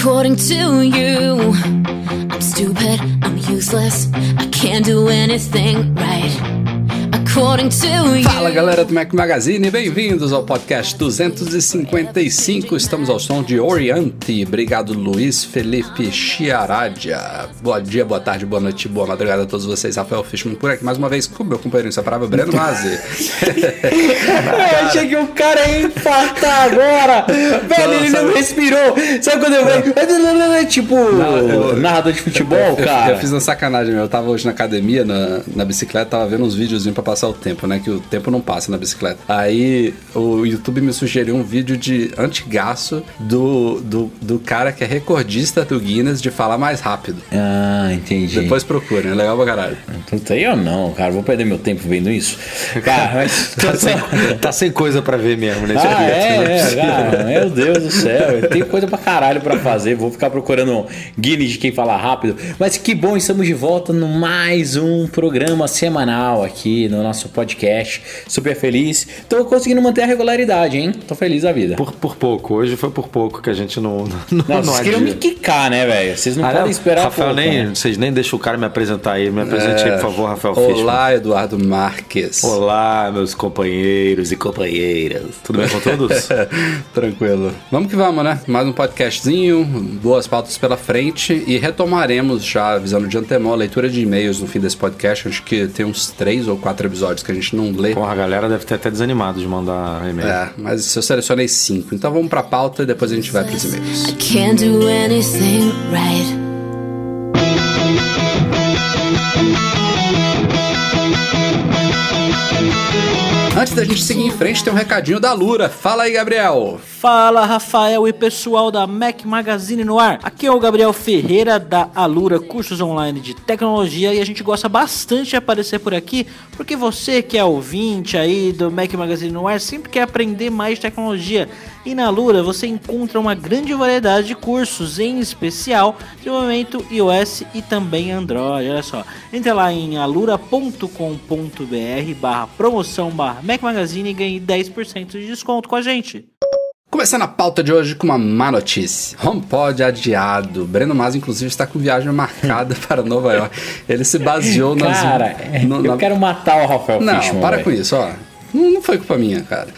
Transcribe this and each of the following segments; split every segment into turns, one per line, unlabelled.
According to you, I'm stupid, I'm useless, I can't do anything right.
Fala galera do Mac Magazine, bem-vindos ao podcast 255. Estamos ao som de Oriente. Obrigado, Luiz Felipe Chiaradia. Bom dia, boa tarde, boa noite, boa madrugada a todos vocês. Rafael Fishman por aqui mais uma vez com meu companheiro inseparável, Breno Mazzi.
eu achei que o cara ia infartar agora. Velho, ele não respirou. Sabe quando eu vejo? Tipo, não, eu, narrador de futebol, cara.
Eu, eu, fiz uma sacanagem, meu. Eu tava hoje na academia, na, na bicicleta, tava vendo uns videozinhos pra passar o tempo, né? Que o tempo não passa na bicicleta. Aí o YouTube me sugeriu um vídeo de antigaço do, do, do cara que é recordista do Guinness de falar mais rápido.
Ah, entendi.
Depois procurem, é legal pra caralho.
Puta, eu não, cara. Vou perder meu tempo vendo isso. Cara, mas.
tá, sem, tá sem coisa pra ver mesmo
nesse ah, é, né? é, cara. Meu Deus do céu. Tem coisa pra caralho pra fazer. Vou ficar procurando Guinness de quem fala rápido. Mas que bom, estamos de volta no mais um programa semanal aqui no nosso podcast. Super feliz. Tô conseguindo manter a regularidade, hein? Tô feliz da vida.
Por, por pouco. Hoje foi por pouco que a gente não. Não,
não, vocês queriam me quicar, né, velho? Vocês não ah, podem esperar
Rafael,
pouco,
nem, né? vocês nem deixam o cara me apresentar aí. Me apresente é... aí, por favor, Rafael
Olá, Eduardo Marques.
Olá, meus companheiros e companheiras. Tudo bem com todos?
Tranquilo. Vamos que vamos, né? Mais um podcastzinho, boas pautas pela frente e retomaremos já, avisando de antemão, a leitura de e-mails no fim desse podcast. Acho que tem uns três ou quatro episódios que a gente não lê.
Porra, a galera deve ter até desanimado de mandar e-mail.
É, mas eu selecionei cinco. Então vamos pra pauta e depois a gente vai pros e-mails. I can't do anything right. Da gente seguir em frente, tem um recadinho da Lura. Fala aí, Gabriel.
Fala, Rafael e pessoal da Mac Magazine no ar. Aqui é o Gabriel Ferreira da Alura Cursos Online de Tecnologia e a gente gosta bastante de aparecer por aqui porque você que é ouvinte aí do Mac Magazine no ar sempre quer aprender mais tecnologia. E na Alura você encontra uma grande variedade de cursos, em especial desenvolvimento iOS e também Android. Olha só, entre lá em alura.com.br barra promoção barra Mac Magazine e ganhe 10% de desconto com a gente.
Começando a pauta de hoje com uma má notícia. HomePod adiado. Breno Mas, inclusive, está com viagem marcada para Nova York. Ele se baseou nas...
Cara, no, eu na... quero matar o Rafael
Não,
Fishman,
para véio. com isso, ó. Não, não, foi culpa minha, cara.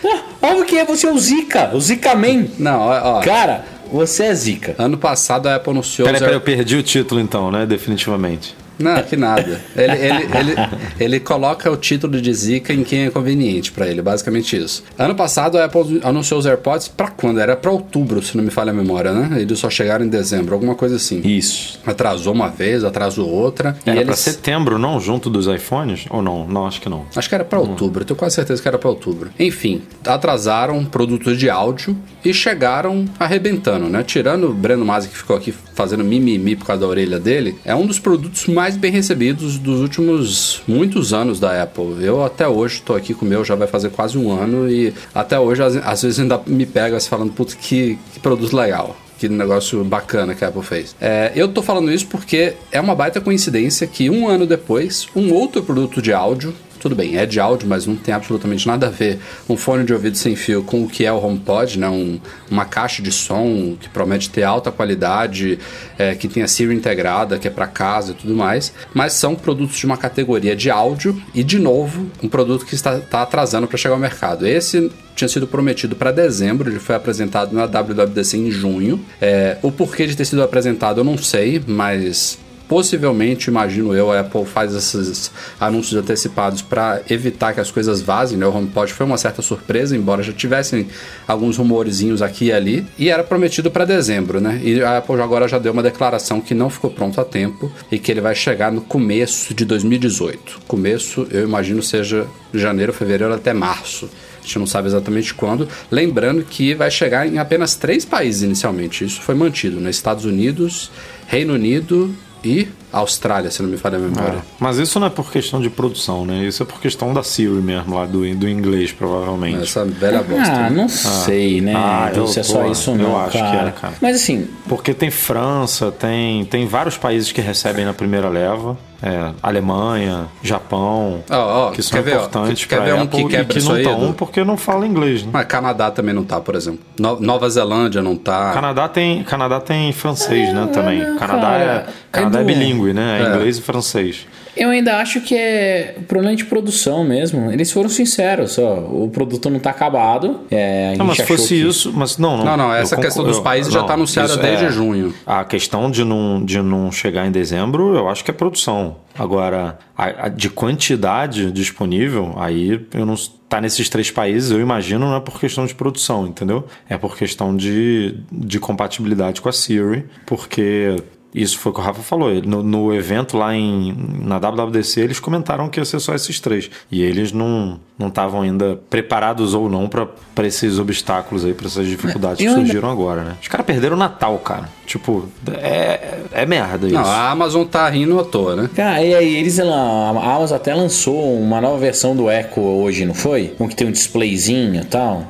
Óbvio que é você é o Zika, o Zika Man.
Não, ó. ó.
Cara, você é Zika.
Ano passado a Apple anunciou...
Peraí, peraí, eu perdi o título então, né? Definitivamente.
Não, que nada. Ele, ele, ele, ele coloca o título de Zika em quem é conveniente para ele, basicamente isso. Ano passado a Apple anunciou os AirPods para quando? Era para outubro, se não me falha a memória, né? Eles só chegaram em dezembro, alguma coisa assim.
Isso.
Atrasou uma vez, atrasou outra.
Era eles... para setembro, não? Junto dos iPhones? Ou não? Não, acho que não.
Acho que era para outubro, tenho quase certeza que era para outubro. Enfim, atrasaram produtos de áudio e chegaram arrebentando, né? Tirando o Breno Masi que ficou aqui fazendo mimimi por causa da orelha dele, é um dos produtos mais mais bem recebidos dos últimos muitos anos da Apple. Eu até hoje estou aqui com o meu, já vai fazer quase um ano e até hoje às, às vezes ainda me pega assim, falando, putz, que, que produto legal que negócio bacana que a Apple fez. É, eu tô falando isso porque é uma baita coincidência que um ano depois, um outro produto de áudio tudo bem, é de áudio, mas não tem absolutamente nada a ver um fone de ouvido sem fio com o que é o HomePod, né? Um, uma caixa de som que promete ter alta qualidade, é, que tem a Siri integrada, que é para casa e tudo mais, mas são produtos de uma categoria de áudio e, de novo, um produto que está, está atrasando para chegar ao mercado. Esse tinha sido prometido para dezembro, ele foi apresentado na WWDC em junho. É, o porquê de ter sido apresentado eu não sei, mas possivelmente, imagino eu, a Apple faz esses anúncios antecipados para evitar que as coisas vazem, né? O HomePod foi uma certa surpresa, embora já tivessem alguns rumorezinhos aqui e ali, e era prometido para dezembro, né? E a Apple agora já deu uma declaração que não ficou pronto a tempo e que ele vai chegar no começo de 2018. Começo, eu imagino, seja janeiro, fevereiro até março. A gente não sabe exatamente quando. Lembrando que vai chegar em apenas três países inicialmente. Isso foi mantido, né? Estados Unidos, Reino Unido e Austrália, se não me falha a memória. É.
Mas isso não é por questão de produção, né? Isso é por questão da Siri mesmo, lá do, do inglês, provavelmente.
Essa velha bosta.
Ah, não ah. sei, né? Ah, então, se é só isso não,
Eu acho cara. que é, cara.
Mas assim...
Porque tem França, tem, tem vários países que recebem na primeira leva. É, Alemanha, Japão,
oh, oh,
que são importantes para
ver um que,
e que não estão porque não fala inglês. Né?
Mas Canadá também não tá, por exemplo. No, Nova Zelândia não tá.
Canadá tem, Canadá tem francês, né, também. Canadá é, Canadá é, é bilíngue, né? É, é inglês e francês.
Eu ainda acho que é problema de produção mesmo. Eles foram sinceros, ó. O produto não está acabado. É,
não, mas se fosse que... isso, mas não, não.
Não, não, essa questão dos países eu, já está anunciada desde é, junho.
A questão de não, de não chegar em dezembro, eu acho que é produção. Agora, a, a, de quantidade disponível, aí eu não tá nesses três países, eu imagino, não é por questão de produção, entendeu? É por questão de, de compatibilidade com a Siri, porque isso foi o que o Rafa falou. No, no, evento lá em, na WWDC, eles comentaram que ia ser só esses três. E eles não estavam ainda preparados ou não para esses obstáculos aí, para essas dificuldades é, que surgiram ainda... agora, né? Os caras perderam o Natal, cara. Tipo, é, é merda isso. Não,
a Amazon tá rindo à toa, né?
Cara, e aí eles, a Amazon até lançou uma nova versão do Echo hoje, não foi? Um que tem um displayzinho e tal.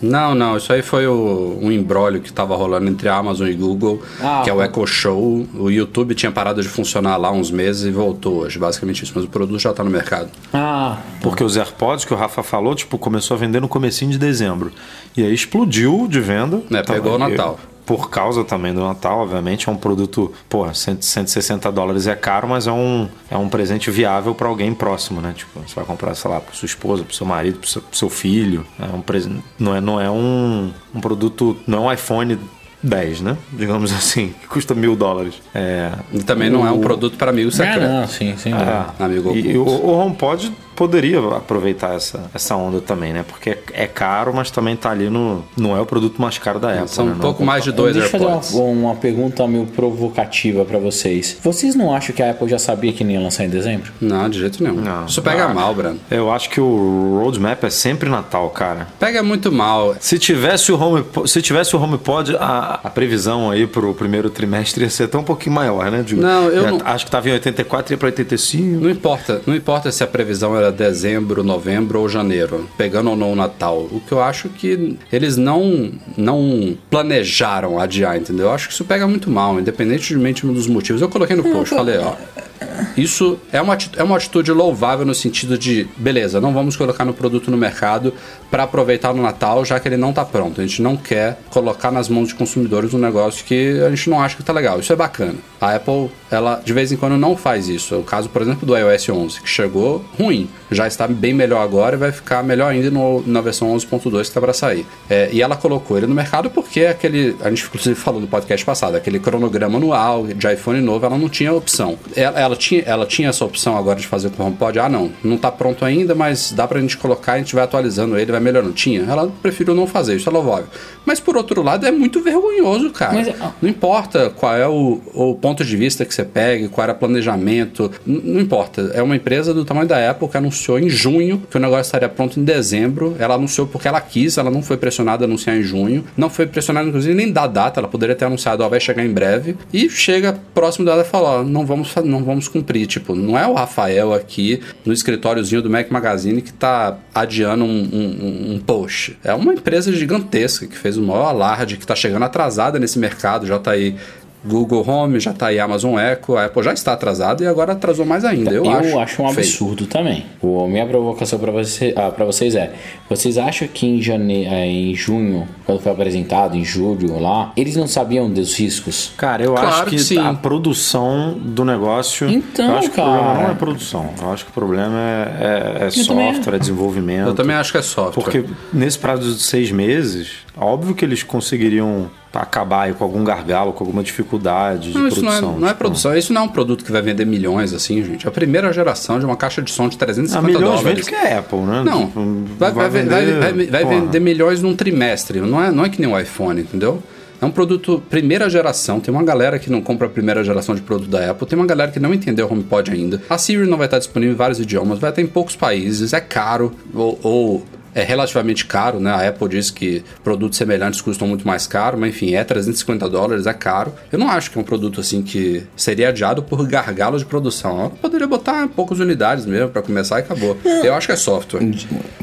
Não, não, isso aí foi o, um embrólio que tava rolando entre a Amazon e Google, ah, que é o Echo Show. O YouTube tinha parado de funcionar lá uns meses e voltou hoje, basicamente isso. Mas o produto já tá no mercado.
Ah. Porque os AirPods que o Rafa falou, tipo, começou a vender no comecinho de dezembro. E aí explodiu de venda.
É, pegou o Natal
por causa também do Natal, obviamente, é um produto, pô, 160 dólares é caro, mas é um, é um presente viável para alguém próximo, né? Tipo, você vai comprar, sei lá, para sua esposa, para seu marido, para seu, seu filho. É um presente, não é, não é um, um produto, não é um iPhone 10, né? Digamos assim, que custa mil dólares.
É, e também o, não é um produto para amigo secreto. É, não,
sim, sim. É,
amigo
e, o, o HomePod poderia aproveitar essa, essa onda também, né? Porque é, é, caro, mas também tá ali no. Não é o produto mais caro da Apple.
São
né?
um pouco não, mais de dois
Deixa eu fazer uma, uma, pergunta meio provocativa para vocês. Vocês não acham que a Apple já sabia que não ia lançar em dezembro?
Não, de jeito nenhum. Não, Isso pega não. mal, Brando.
Eu acho que o roadmap é sempre Natal, cara.
Pega muito mal.
Se tivesse o Home, se tivesse o HomePod, a, a previsão aí pro primeiro trimestre ia ser até um pouquinho maior, né?
De, não, eu não...
acho que tava em 84 e ia para 85.
Não importa, não importa se a previsão era dezembro novembro ou janeiro, pegando ou não o Natal. O que eu acho que eles não não planejaram adiar, entendeu? Eu acho que isso pega muito mal, independentemente dos motivos. Eu coloquei no post, falei, ó, isso é uma, é uma atitude louvável no sentido de, beleza, não vamos colocar no produto no mercado para aproveitar no Natal, já que ele não está pronto. A gente não quer colocar nas mãos de consumidores um negócio que a gente não acha que está legal. Isso é bacana. A Apple, ela de vez em quando não faz isso. O caso, por exemplo, do iOS 11, que chegou ruim. Já está bem melhor agora e vai ficar melhor ainda no, na versão 11.2 que está para sair. É, e ela colocou ele no mercado porque aquele, a gente inclusive falou no podcast passado, aquele cronograma anual de iPhone novo, ela não tinha opção. Ela, ela tinha, ela tinha essa opção agora de fazer com o HomePod. Ah, não, não está pronto ainda, mas dá para a gente colocar, a gente vai atualizando ele, vai melhorando. Tinha. Ela preferiu não fazer, isso é louvável. Mas por outro lado, é muito vergonhoso, cara. Mas, não importa qual é o, o ponto de vista que você pegue, qual era o planejamento, não importa. É uma empresa do tamanho da Apple que anunciou em junho que o negócio estaria pronto em dezembro. Ela anunciou porque ela quis, ela não foi pressionada a anunciar em junho. Não foi pressionada, inclusive, nem da data. Ela poderia ter anunciado, ó, vai chegar em breve. E chega próximo dela e fala, ó, não vamos, não vamos cumprir. Tipo, não é o Rafael aqui no escritóriozinho do Mac Magazine que tá adiando um, um, um post. É uma empresa gigantesca que fez o maior alarde, que tá chegando atrasada nesse mercado, já tá aí Google Home, já está aí Amazon Echo, a Apple já está atrasada e agora atrasou mais ainda. Eu,
eu
acho,
acho um absurdo também. O, minha provocação para você, ah, vocês é: vocês acham que em, jane... É, em junho, quando foi apresentado, em julho lá, eles não sabiam dos riscos?
Cara, eu claro acho que, que a produção do negócio.
Então,
eu acho
cara.
que o problema não é produção. Eu acho que o problema é, é, é software, é desenvolvimento.
Eu também acho que é software.
Porque nesse prazo de seis meses, óbvio que eles conseguiriam acabar com algum gargalo, com alguma dificuldade de
não,
isso
produção. Não é, não é tipo... produção, isso não é um produto que vai vender milhões assim, gente. É a primeira geração de uma caixa de som de 350 ah, milhões dólares.
que é Apple, né?
Não, tipo, vai, vai, vai, vender, vai, vai vender milhões num trimestre. Não é, não é que nem o iPhone, entendeu? É um produto primeira geração. Tem uma galera que não compra a primeira geração de produto da Apple. Tem uma galera que não entendeu o HomePod ainda. A Siri não vai estar disponível em vários idiomas. Vai estar em poucos países. É caro. Ou, ou é relativamente caro, né? A Apple diz que produtos semelhantes custam muito mais caro, mas enfim, é 350 dólares, é caro. Eu não acho que é um produto assim que seria adiado por gargalo de produção. Eu poderia botar poucas unidades mesmo para começar e acabou. Eu acho que é software.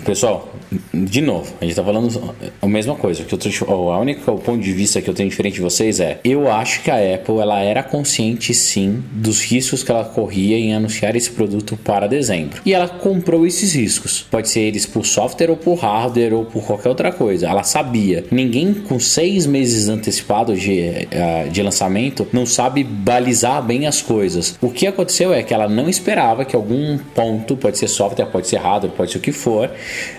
Pessoal, de novo, a gente tá falando a mesma coisa. Que eu tô, a única ponto de vista que eu tenho diferente de vocês é, eu acho que a Apple ela era consciente sim dos riscos que ela corria em anunciar esse produto para dezembro. E ela comprou esses riscos. Pode ser eles por software ou por hardware ou por qualquer outra coisa. Ela sabia. Ninguém com seis meses antecipado de, eh, de lançamento não sabe balizar bem as coisas. O que aconteceu é que ela não esperava que algum ponto, pode ser software, pode ser hardware, pode ser o que for,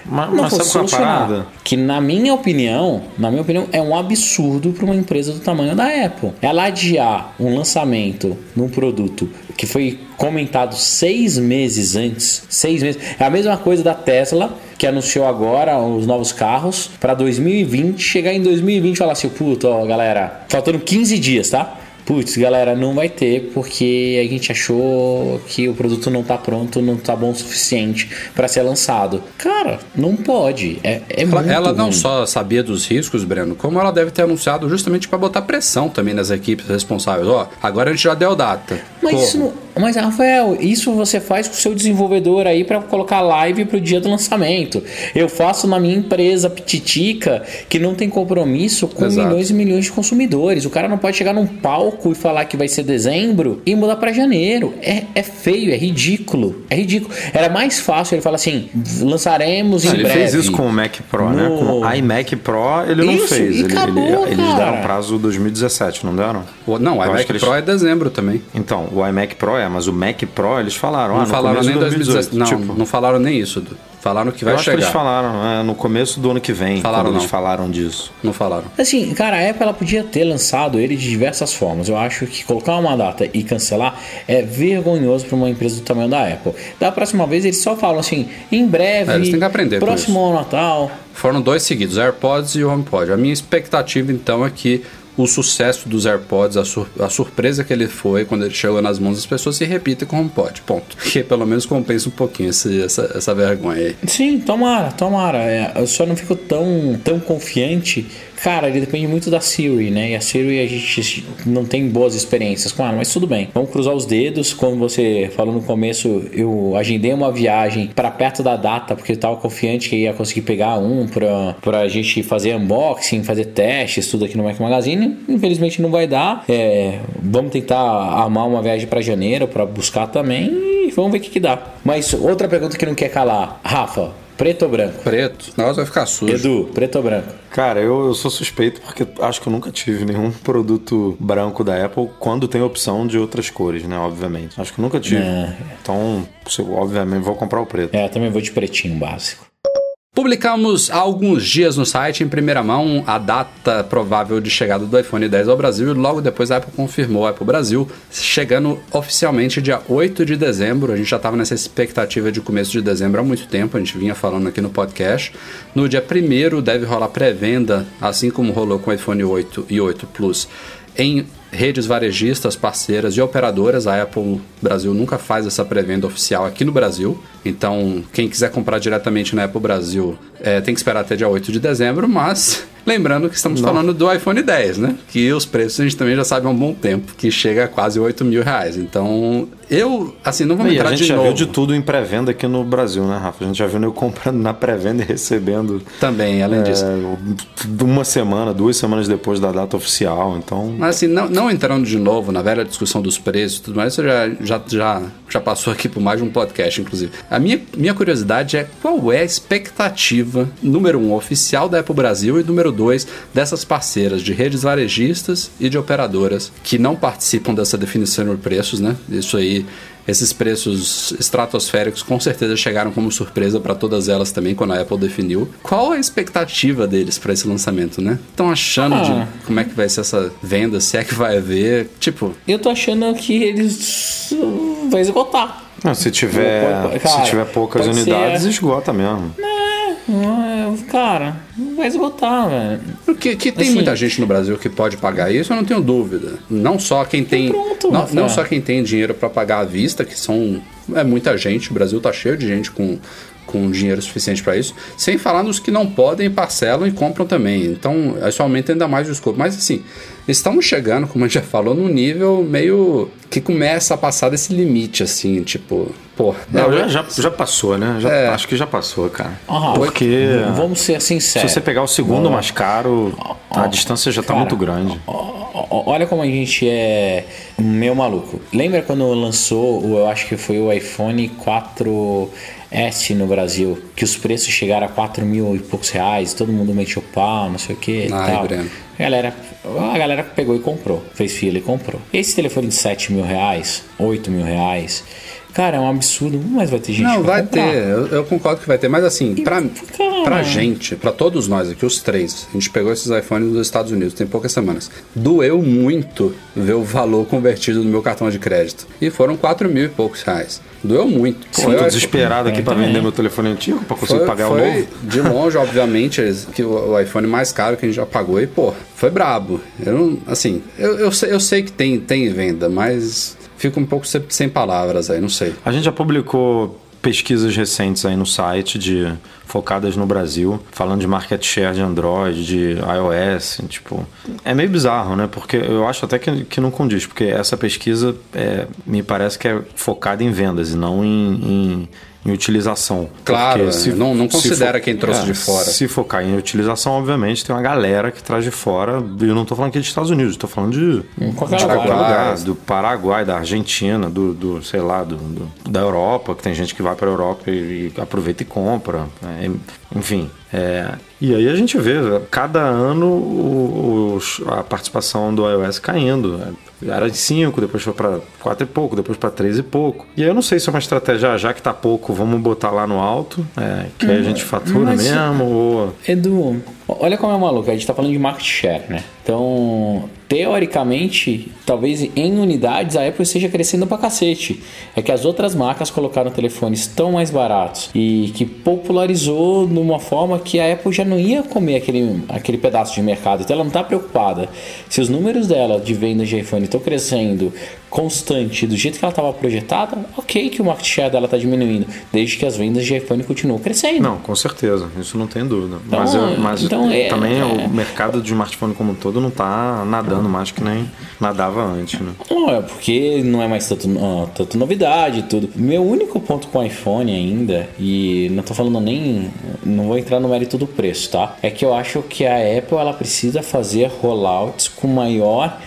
mas, não mas fosse é solucionar.
Que na minha opinião, na minha opinião, é um absurdo para uma empresa do tamanho da Apple. Ela adiar um lançamento num produto que foi comentado seis meses antes, seis meses, é a mesma coisa da Tesla que anunciou agora os novos carros para 2020, chegar em 2020 e falar assim, puto, ó, galera, faltando 15 dias, tá? putz, galera, não vai ter porque a gente achou que o produto não tá pronto, não tá bom o suficiente para ser lançado. Cara, não pode. É, é
ela,
muito
ela não
ruim.
só sabia dos riscos, Breno, como ela deve ter anunciado justamente para botar pressão também nas equipes responsáveis. Ó, agora a gente já deu data.
Mas isso não, mas Rafael, isso você faz com o seu desenvolvedor aí para colocar live pro dia do lançamento. Eu faço na minha empresa Pititica que não tem compromisso com Exato. milhões e milhões de consumidores. O cara não pode chegar num palco e falar que vai ser dezembro e mudar para janeiro. É, é feio, é ridículo. É ridículo. Era mais fácil ele falar assim: lançaremos em
ele
breve.
Ele fez isso com o Mac Pro, no... né? Com o iMac Pro ele não
isso,
fez. Ele,
acabou,
ele, eles deram prazo 2017, não deram?
O, não, o iMac Pro é dezembro também.
Então, o iMac Pro é, mas o Mac Pro eles falaram.
Não
ah,
falaram nem 2018. 2018. Não, tipo, não falaram nem isso. Falaram que vai
eu
chegar.
Que eles falaram, é, no começo do ano que vem.
Falaram
eles
não.
falaram disso.
Não falaram.
Assim, cara, a Apple ela podia ter lançado ele de diversas formas. Eu acho que colocar uma data e cancelar é vergonhoso para uma empresa do tamanho da Apple. Da próxima vez eles só falam assim, em breve,
é, eles têm que aprender
próximo ao Natal.
Foram dois seguidos, AirPods e o HomePod. A minha expectativa então é que o sucesso dos AirPods, a, sur a, surpresa que ele foi quando ele chegou nas mãos das pessoas se repita com o HomePod, ponto. Que pelo menos compensa um pouquinho esse, essa, essa vergonha aí.
Sim, tomara, tomara. É, eu só não fico tão, tão confiante Cara, ele depende muito da Siri, né? E a Siri a gente não tem boas experiências com ela, mas tudo bem. Vamos cruzar os dedos. Como você falou no começo, eu agendei uma viagem para perto da data, porque eu tava confiante que ia conseguir pegar um pra, pra gente fazer unboxing, fazer testes, tudo aqui no Mac Magazine. Infelizmente não vai dar. É, vamos tentar armar uma viagem para janeiro para buscar também e vamos ver o que, que dá. Mas outra pergunta que não quer calar, Rafa, Preto ou branco?
Preto. Negócio vai ficar sujo.
Edu, preto ou branco?
Cara, eu, eu, sou suspeito porque acho que eu nunca tive nenhum produto branco da Apple quando tem opção de outras cores, né? Obviamente. Acho que eu nunca tive. É. Então, obviamente, vou comprar o preto.
É, eu também vou de pretinho básico.
Publicamos há alguns dias no site, em primeira mão, a data provável de chegada do iPhone 10 ao Brasil e logo depois a Apple confirmou a Apple Brasil, chegando oficialmente dia 8 de dezembro. A gente já estava nessa expectativa de começo de dezembro há muito tempo, a gente vinha falando aqui no podcast. No dia 1 deve rolar pré-venda, assim como rolou com o iPhone 8 e 8 Plus, em redes varejistas, parceiras e operadoras. A Apple Brasil nunca faz essa pré-venda oficial aqui no Brasil. Então, quem quiser comprar diretamente na Apple Brasil é, tem que esperar até dia 8 de dezembro, mas lembrando que estamos Não. falando do iPhone 10, né? Que os preços a gente também já sabe há um bom tempo, que chega a quase 8 mil reais. Então, eu, assim, não vou
e
entrar
a gente
de
já
novo.
viu de tudo em pré-venda aqui no Brasil, né, Rafa? A gente já viu eu comprando na pré-venda e recebendo.
Também, além
é,
disso.
Uma semana, duas semanas depois da data oficial, então...
Mas assim, não, não entrando de novo na velha discussão dos preços e tudo mais, isso já, já, já, já passou aqui por mais de um podcast, inclusive. A minha, minha curiosidade é qual é a expectativa, número um, oficial da Apple Brasil e número dois, dessas parceiras de redes varejistas e de operadoras que não participam dessa definição de preços, né? Isso aí esses preços estratosféricos com certeza chegaram como surpresa para todas elas também quando a Apple definiu. Qual a expectativa deles para esse lançamento, né? Estão achando ah. de como é que vai ser essa venda, se é que vai haver, tipo.
Eu tô achando que eles vai esgotar.
Não, se tiver, Cara, se tiver poucas unidades, ser... esgota mesmo.
É, cara, vai esgotar, velho.
Porque que tem assim, muita gente no Brasil que pode pagar isso, eu não tenho dúvida. Não só quem tem, pronto, não, não, só quem tem dinheiro para pagar à vista, que são é muita gente, o Brasil tá cheio de gente com com dinheiro suficiente para isso, sem falar nos que não podem, parcelam e compram também. Então, isso aumenta ainda mais o escopo. Mas assim, estamos chegando, como a gente já falou, num nível meio que começa a passar desse limite, assim, tipo, pô.
Não, é, já, já, passou, né? Já, é. Acho que já passou, cara.
Ah, Porque. Vamos ser sinceros.
Se você pegar o segundo mais caro, a distância já tá muito grande.
Olha como a gente é meio maluco. Lembra quando lançou, eu acho que foi o iPhone 4 S no Brasil, que os preços chegaram a 4 mil e poucos reais, todo mundo meteu pau, não sei o que. Ai, tal. A galera, a galera pegou e comprou, fez fila e comprou. Esse telefone de 7 mil reais, 8 mil reais, Cara, é um absurdo, mas vai ter gente
Não, vai comprar. ter, eu, eu, concordo que vai ter, mas assim, e, pra, pra gente, pra todos nós aqui, os três, a gente pegou esses iPhones dos Estados Unidos, tem poucas semanas. Doeu muito ver o valor convertido no meu cartão de crédito. E foram 4 mil e poucos reais. Doeu muito.
Pô, Sim, eu tô desesperado aqui para vender meu telefone antigo para conseguir foi, pagar
foi
o novo.
De longe, obviamente, que o, iPhone mais caro que a gente já pagou e, pô, foi brabo. Eu não, assim, eu, eu, sei, eu sei que tem, tem venda, mas fico um pouco sem palavras aí, não sei.
A gente já publicou pesquisas recentes aí no site de focadas no Brasil, falando de market share de Android, de iOS, tipo, é meio bizarro, né? Porque eu acho até que, que não condiz, porque essa pesquisa é, me parece que é focada em vendas e não em, em em utilização.
Claro, se, não, não considera for, quem trouxe é, de fora.
Se focar em utilização, obviamente, tem uma galera que traz de fora. E eu não estou falando aqui dos Estados Unidos, estou falando de,
de qualquer lugar.
Do Paraguai, da Argentina, do, do sei lá, do, do, da Europa, que tem gente que vai para a Europa e, e, aproveita e compra. Né? Enfim. É, e aí a gente vê cada ano o, o, a participação do iOS caindo. Era de 5, depois foi para 4 e pouco, depois para 3 e pouco. E aí eu não sei se é uma estratégia, já que tá pouco, vamos botar lá no alto, é, que hum, a gente fatura mesmo. Ou...
Edu, olha como é maluco, a gente tá falando de market share, né? Então, teoricamente, talvez em unidades a Apple esteja crescendo pra cacete. É que as outras marcas colocaram telefones tão mais baratos e que popularizou de uma forma que a Apple já não ia comer aquele, aquele pedaço de mercado. Então ela não está preocupada. Se os números dela de vendas de iPhone estão crescendo constante do jeito que ela estava projetada, ok que o market share dela está diminuindo, desde que as vendas de iPhone continuam crescendo.
Não, com certeza, isso não tem dúvida. Então, mas eu, mas então, é, também é, o mercado de smartphone como um todo não está nadando mais que nem nadava antes, né?
Não, é porque não é mais tanto, uh, tanto novidade e tudo. Meu único ponto com o iPhone ainda, e não estou falando nem. não vou entrar no mérito do preço, tá? É que eu acho que a Apple ela precisa fazer rollouts com maior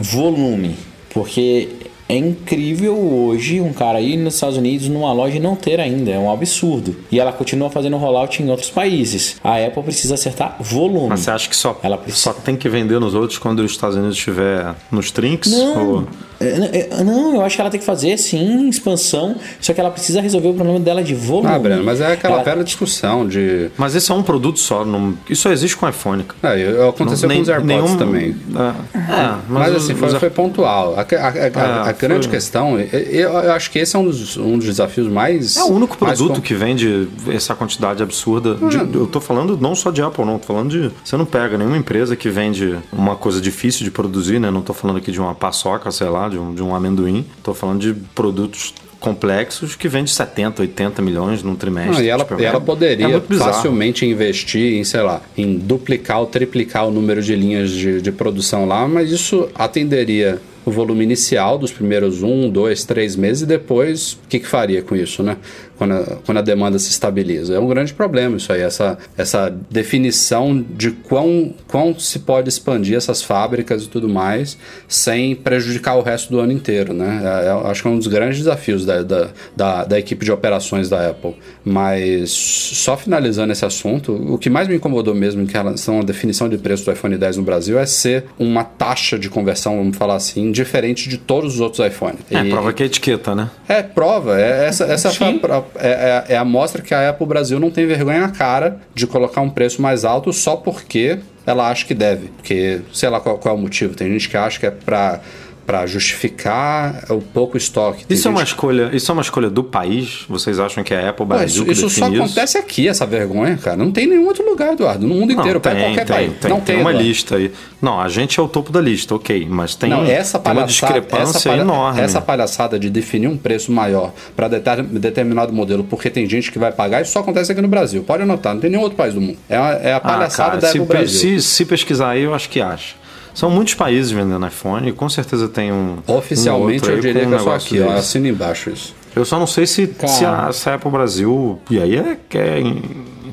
volume porque é incrível hoje um cara ir nos Estados Unidos numa loja e não ter ainda. É um absurdo. E ela continua fazendo rollout em outros países. A Apple precisa acertar volume.
Mas você acha que só, ela precisa... só tem que vender nos outros quando os Estados Unidos estiver nos trinks?
Não. Ou... É, é, não, eu acho que ela tem que fazer sim expansão, só que ela precisa resolver o problema dela de volume.
Ah, Breno, mas é aquela ela... velha discussão de.
Mas esse é um produto só, não... isso só existe com iPhone.
É, aconteceu não, com os AirPods nenhum... também. É, é mas, mas assim, foi, foi, pontual. A, a, a, a grande foi... questão, eu, eu, acho que esse é um dos, um dos desafios mais.
É o único produto com... que vende essa quantidade absurda. De, eu tô falando não só de Apple, não, tô falando de. Você não pega nenhuma empresa que vende uma coisa difícil de produzir, né? Não tô falando aqui de uma paçoca, sei lá de um, de um amendoim. Estou falando de produtos complexos que vende 70, 80 milhões num trimestre. Não,
e ela, tipo, ela é, poderia é facilmente investir em, sei lá, em duplicar ou triplicar o número de linhas de, de produção lá, mas isso atenderia o volume inicial dos primeiros um, dois, três meses e depois o que, que faria com isso, né? Quando a, quando a demanda se estabiliza. É um grande problema isso aí, essa, essa definição de quão, quão se pode expandir essas fábricas e tudo mais sem prejudicar o resto do ano inteiro, né? É, é, acho que é um dos grandes desafios da, da, da, da equipe de operações da Apple. Mas só finalizando esse assunto, o que mais me incomodou mesmo em relação à definição de preço do iPhone 10 no Brasil é ser uma taxa de conversão, vamos falar assim, diferente de todos os outros iPhones.
É, e, prova que é etiqueta, né?
É, prova. É, essa essa a, é, é, é a mostra que a Apple Brasil não tem vergonha na cara de colocar um preço mais alto só porque ela acha que deve. Porque, sei lá qual, qual é o motivo. Tem gente que acha que é para para justificar o pouco estoque.
Tem isso é uma escolha, isso é uma escolha do país? Vocês acham que é a Apple Brasil
Pô, isso, isso só acontece aqui essa vergonha, cara. Não tem nenhum outro lugar, Eduardo, no mundo
não,
inteiro,
para
qualquer
tem,
país.
Tem,
não tem,
tem uma Eduardo. lista aí. Não, a gente é o topo da lista, OK, mas tem,
não, essa
tem uma discrepância
essa palha,
enorme.
Essa palhaçada de definir um preço maior para determinado modelo porque tem gente que vai pagar, isso só acontece aqui no Brasil. Pode anotar, não tem nenhum outro país do mundo. É a, é a palhaçada ah, cara, da
se,
Apple Brasil.
Se, se pesquisar aí, eu acho que acha. São muitos países vendendo iPhone e com certeza tem um.
Oficialmente
um
eu diria um que é só aqui, ó, assina embaixo isso.
Eu só não sei se, se, a, se a Apple Brasil. E aí é, é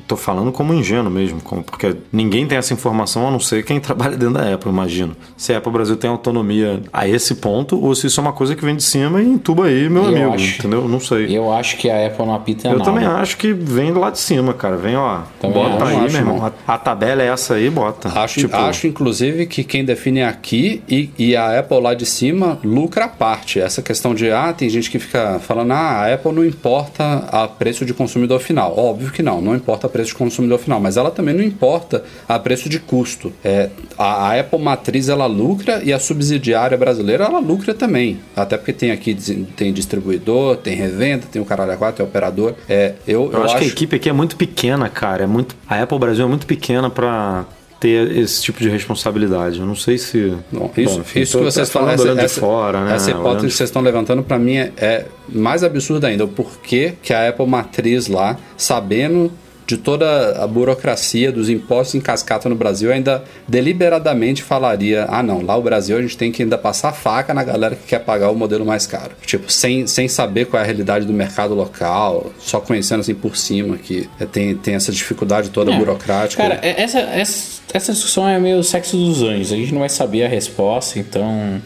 tô falando como ingênuo mesmo, como, porque ninguém tem essa informação a não ser quem trabalha dentro da Apple, imagino. Se a Apple Brasil tem autonomia a esse ponto, ou se isso é uma coisa que vem de cima e entuba aí, meu eu amigo, acho, entendeu? Não sei.
Eu acho que a Apple não apita
Eu
nada.
também acho que vem lá de cima, cara. Vem, ó, também bota aí, meu irmão. A, a, tabela é essa aí, bota.
Acho, tipo... acho inclusive, que quem define é aqui e, e a Apple lá de cima lucra a parte. Essa questão de, ah, tem gente que fica falando, ah, a Apple não importa a preço de consumidor final. Óbvio que não, não importa preço de consumidor final mas ela também não importa a preço de custo. É, a, Apple matriz ela lucra e a subsidiária brasileira ela lucra também. Até porque tem aqui tem distribuidor, tem revenda, tem o caralho a quatro, tem operador. É, eu,
eu, eu acho, acho que a equipe aqui é muito pequena, cara. É muito, a Apple Brasil é muito pequena para ter esse tipo de responsabilidade. Eu não sei se.
Bom, isso, Bom, enfim, isso que vocês falam, essa, essa, fora, né? essa hipótese que vocês estão levantando, para mim, é, é, mais absurda ainda. O porquê que a Apple matriz lá, sabendo de toda a burocracia dos impostos em cascata no Brasil, ainda deliberadamente falaria: ah, não, lá o Brasil a gente tem que ainda passar faca na galera que quer pagar o modelo mais caro. Tipo, sem, sem saber qual é a realidade do mercado local, só conhecendo assim por cima que tem, tem essa dificuldade toda é, burocrática.
Cara, é, essa, essa, essa discussão é meio sexo dos anjos, a gente não vai saber a resposta, então,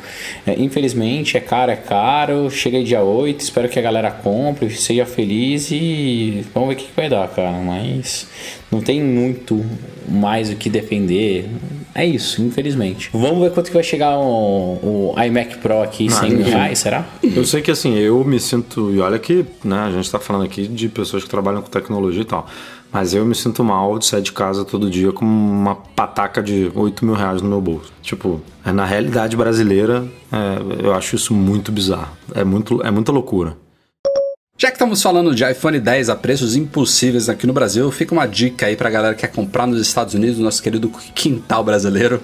é, infelizmente, é caro, é caro, chega dia 8, espero que a galera compre, seja feliz e vamos ver o que, que vai dar, cara, mas mas não tem muito mais o que defender. É isso, infelizmente. Vamos ver quanto que vai chegar o, o iMac Pro aqui, ah, 100 reais, será?
Eu sei que assim, eu me sinto. E olha que né, a gente está falando aqui de pessoas que trabalham com tecnologia e tal. Mas eu me sinto mal de sair de casa todo dia com uma pataca de 8 mil reais no meu bolso. Tipo, é na realidade brasileira, é, eu acho isso muito bizarro. É, muito, é muita loucura.
Já que estamos falando de iPhone 10 a preços impossíveis aqui no Brasil, fica uma dica aí pra galera que quer comprar nos Estados Unidos, nosso querido quintal brasileiro.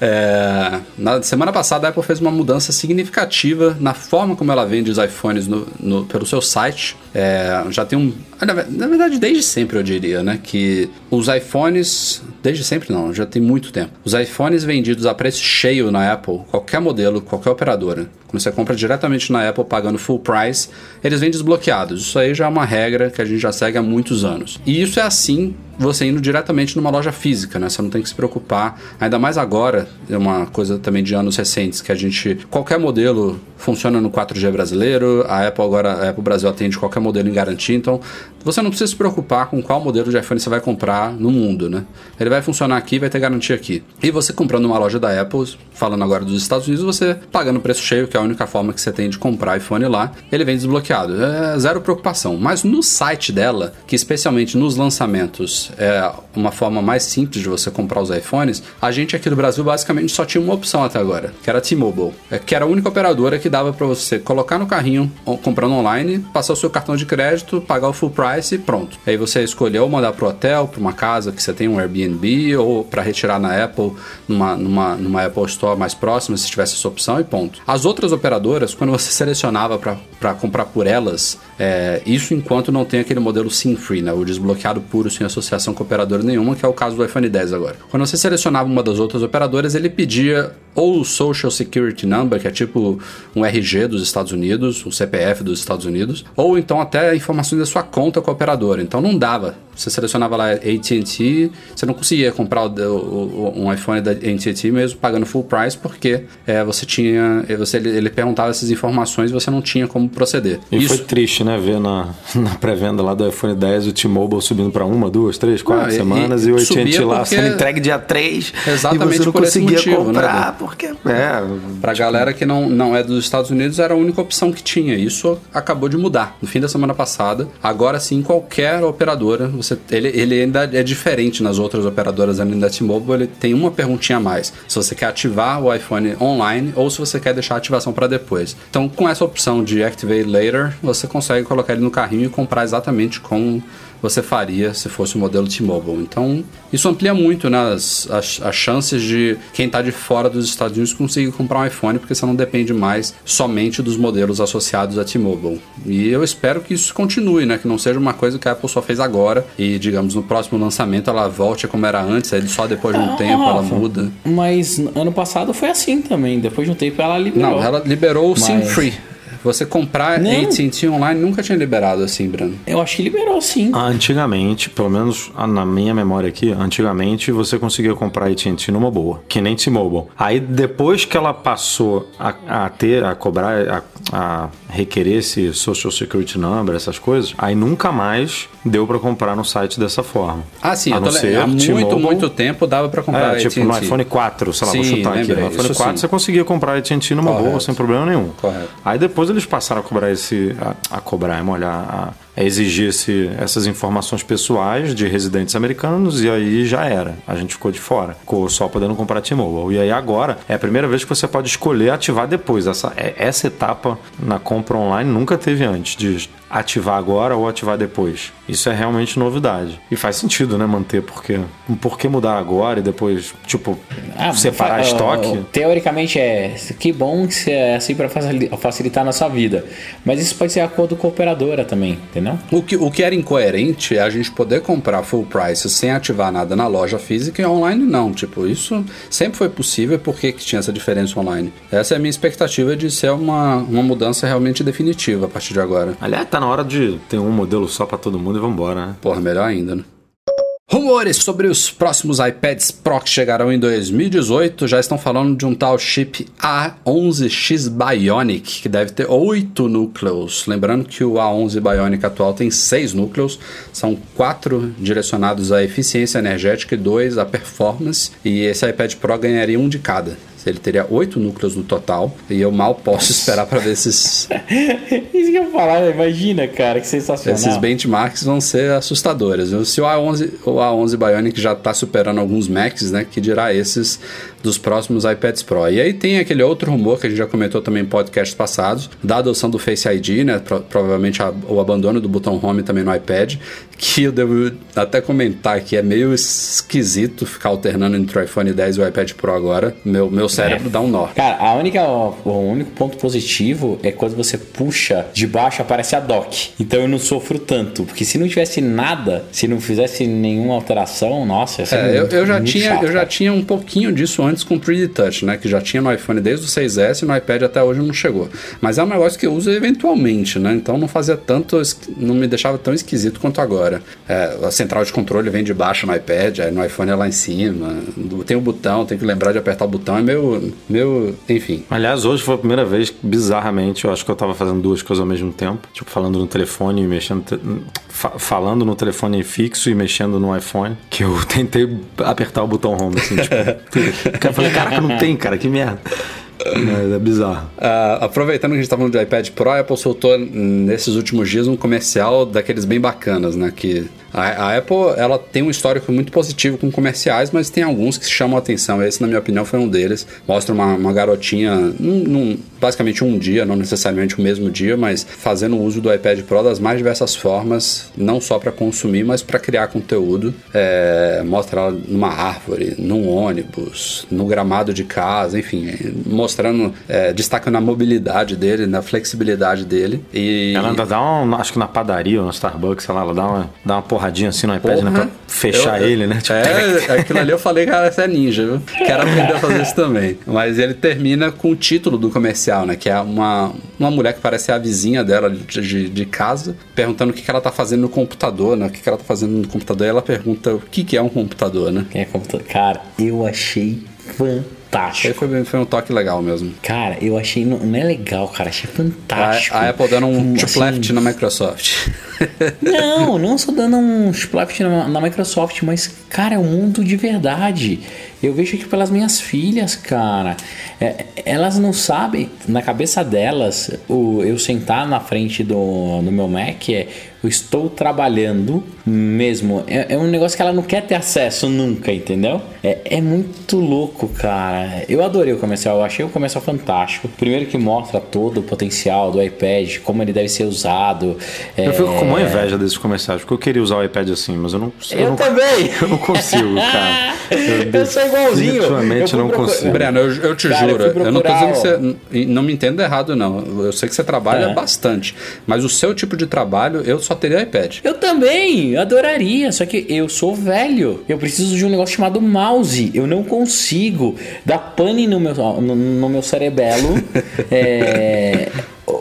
É, na semana passada a Apple fez uma mudança significativa na forma como ela vende os iPhones no, no, pelo seu site. É, já tem um. Na verdade, desde sempre eu diria, né? Que os iPhones. Desde sempre não, já tem muito tempo. Os iPhones vendidos a preço cheio na Apple, qualquer modelo, qualquer operadora, quando você compra diretamente na Apple pagando full price, eles vêm desbloqueados. Isso aí já é uma regra que a gente já segue há muitos anos. E isso é assim você indo diretamente numa loja física, né? Você não tem que se preocupar. Ainda mais agora, é uma coisa também de anos recentes, que a gente. Qualquer modelo funciona no 4G brasileiro, a Apple agora, a Apple Brasil atende qualquer modelo em garantia, então você não precisa se preocupar com qual modelo de iPhone você vai comprar no mundo, né? Ele vai funcionar aqui, vai ter garantia aqui. E você comprando numa loja da Apple, falando agora dos Estados Unidos, você pagando preço cheio, que é a única forma que você tem de comprar iPhone lá, ele vem desbloqueado. É zero preocupação. Mas no site dela, que especialmente nos lançamentos é uma forma mais simples de você comprar os iPhones, a gente aqui do Brasil basicamente só tinha uma opção até agora, que era a T-Mobile, é, que era a única operadora que dava para você colocar no carrinho, comprando online, passar o seu cartão de crédito, pagar o full price e pronto. Aí você escolheu mandar pro hotel, para uma casa que você tem um Airbnb ou para retirar na Apple, numa, numa, numa Apple Store mais próxima, se tivesse essa opção e ponto. As outras operadoras, quando você selecionava para comprar por elas, é, isso enquanto não tem aquele modelo SIM-free, né, o desbloqueado puro sem associação com operadora nenhuma, que é o caso do iPhone 10 agora. Quando você selecionava uma das outras operadoras, ele pedia ou o Social Security Number, que é tipo um RG dos Estados Unidos, o CPF dos Estados Unidos, ou então até informações da sua conta com a operadora. Então não dava. Você selecionava lá AT&T, você não conseguia comprar o, o, um iPhone da AT&T mesmo pagando full price, porque é, você tinha, você, ele, ele, perguntava essas informações e você não tinha como proceder.
E Isso... foi triste, né, ver na, na pré-venda lá do iPhone 10 o T-Mobile subindo para uma, duas, três, quatro ah, semanas e, e o AT&T lá sendo entregue dia 3
Exatamente e você não
por conseguia motivo,
né,
comprar, né? porque... É,
pra galera que não, não é dos Estados Unidos, era a única opção que tinha. Isso acabou de mudar no fim da semana passada. Agora sim, qualquer operadora, você, ele, ele ainda é diferente nas outras operadoras além da T-Mobile, ele tem uma perguntinha a mais. Se você quer ativar o iPhone online ou se você quer deixar a ativação para depois. Então, com essa opção de Activate Later, você consegue colocar ele no carrinho e comprar exatamente com você faria se fosse o modelo T-Mobile. Então, isso amplia muito né, as, as, as chances de quem está de fora dos Estados Unidos conseguir comprar um iPhone, porque você não depende mais somente dos modelos associados a T-Mobile. E eu espero que isso continue, né? Que não seja uma coisa que a Apple só fez agora e, digamos, no próximo lançamento ela volte como era antes, aí só depois de um ah, tempo ela muda.
Mas ano passado foi assim também, depois de um tempo ela liberou.
Não, ela liberou o mas... SIM Free. Você comprar AT&T online nunca tinha liberado assim, Bruno.
Eu acho que liberou sim.
Antigamente, pelo menos na minha memória aqui, antigamente você conseguia comprar AT&T numa boa, que nem T-Mobile. Aí depois que ela passou a, a ter, a cobrar, a, a requerer esse Social Security Number, essas coisas, aí nunca mais deu para comprar no site dessa forma.
Ah, sim, a não ser, há muito, muito tempo dava para comprar
é, tipo no iPhone 4, sei lá, sim, vou chutar lembrei, aqui. No iPhone 4 sim. você conseguia comprar AT&T numa Correto. boa, sem problema nenhum. Correto. Aí depois eles passaram a cobrar esse. a, a cobrar, é molhar, a, a exigir esse, essas informações pessoais de residentes americanos e aí já era. A gente ficou de fora. Ficou só podendo comprar T-Mobile. E aí agora é a primeira vez que você pode escolher ativar depois. Essa, é, essa etapa na compra online nunca teve antes de ativar agora ou ativar depois. Isso é realmente novidade. E faz sentido, né, manter, porque por que mudar agora e depois, tipo, ah, separar estoque?
Teoricamente é que bom que é assim para facilitar a nossa vida. Mas isso pode ser acordo com a operadora também, entendeu?
O que, o que era incoerente é a gente poder comprar full price sem ativar nada na loja física e online não. Tipo, isso sempre foi possível, por que tinha essa diferença online? Essa é a minha expectativa de ser uma, uma mudança realmente definitiva a partir de agora.
Aliás, tá na hora de ter um modelo só para todo mundo e vambora, né?
Porra, melhor ainda, né? Rumores sobre os próximos iPads Pro que chegarão em 2018 já estão falando de um tal chip A11X Bionic que deve ter 8 núcleos. Lembrando que o A11 Bionic atual tem 6 núcleos, são 4 direcionados à eficiência energética e 2 à performance, e esse iPad Pro ganharia um de cada. Ele teria oito núcleos no total. E eu mal posso esperar para ver esses.
Isso que eu falar, imagina, cara, que sensacional.
Esses benchmarks vão ser assustadores. Se o A11, o A11 Bionic já está superando alguns Macs, né? Que dirá esses dos próximos iPads Pro. E aí tem aquele outro rumor que a gente já comentou também em podcasts passados, da adoção do Face ID, né? Pro, provavelmente a, o abandono do botão Home também no iPad, que eu devo até comentar que é meio esquisito ficar alternando entre o iPhone 10 e o iPad Pro agora. Meu, meu cérebro é. dá um nó.
Cara, a única, o único ponto positivo é quando você puxa de baixo aparece a dock. Então eu não sofro tanto, porque se não tivesse nada, se não fizesse nenhuma alteração, nossa,
é, eu, eu já tinha, chato, eu já tinha um pouquinho disso antes com o 3D Touch, né? Que já tinha no iPhone desde o 6S e no iPad até hoje não chegou. Mas é um negócio que eu uso eventualmente, né? Então não fazia tanto, não me deixava tão esquisito quanto agora. É, a central de controle vem de baixo no iPad, aí no iPhone é lá em cima. Tem o botão, tem que lembrar de apertar o botão, é meio, meio, enfim.
Aliás, hoje foi a primeira vez, bizarramente, eu acho que eu tava fazendo duas coisas ao mesmo tempo. Tipo, falando no telefone e mexendo, falando no telefone fixo e mexendo no iPhone, que eu tentei apertar o botão home, assim, tipo, eu falei, caraca, não tem, cara, que merda. Mas é bizarro.
Uh, aproveitando que a gente tá falando de iPad Pro, a Apple soltou nesses últimos dias um comercial daqueles bem bacanas, né? Que a, a, Apple ela tem um histórico muito positivo com comerciais, mas tem alguns que chamam a atenção. Esse, na minha opinião, foi um deles. Mostra uma, uma garotinha, num, num, basicamente um dia, não necessariamente o mesmo dia, mas fazendo uso do iPad Pro das mais diversas formas, não só para consumir, mas para criar conteúdo. É, mostra ela numa árvore, num ônibus, no gramado de casa, enfim, mostrando, é, destacando a mobilidade dele, na flexibilidade dele. E...
Ela ainda dá um, acho que na padaria ou no Starbucks, sei lá, ela dá uma, dá uma porradinha assim no iPad, né? Pra fechar eu, ele, né?
Tipo... É, aquilo ali eu falei, cara, você é ninja, viu? Quero aprender a fazer isso também. Mas ele termina com o título do comercial, né? Que é uma, uma mulher que parece a vizinha dela de, de, de casa, perguntando o que, que ela tá fazendo no computador, né? O que, que ela tá fazendo no computador. E ela pergunta o que, que é um computador, né?
é computador? Cara, eu achei fantástico fantástico.
Foi, foi um toque legal mesmo.
Cara, eu achei. Não, não é legal, cara. Achei fantástico.
A, a Apple dando um assim, left na Microsoft.
Não, não só dando um left na, na Microsoft, mas, cara, é um mundo de verdade. Eu vejo que pelas minhas filhas, cara, é, elas não sabem, na cabeça delas, o, eu sentar na frente do, do meu Mac é eu estou trabalhando mesmo. É, é, um negócio que ela não quer ter acesso nunca, entendeu? É, é muito louco, cara. Eu adorei o comercial, eu achei o comercial fantástico. Primeiro que mostra todo o potencial do iPad, como ele deve ser usado.
Eu fico com uma é. inveja desses comerciais, porque eu queria usar o iPad assim, mas eu não
Eu, eu
não,
também!
Eu não consigo, cara.
Eu, eu sou igualzinho.
Definitivamente não consigo.
Breno, eu, eu te cara, juro, eu, eu, não tô dizendo que você. Não me entenda errado, não. Eu sei que você trabalha é. bastante, mas o seu tipo de trabalho, eu só teria iPad.
Eu também, adoraria, só que eu sou velho. Eu preciso de um negócio chamado mouse. Eu não consigo dar pane no meu, no, no meu cerebelo. é,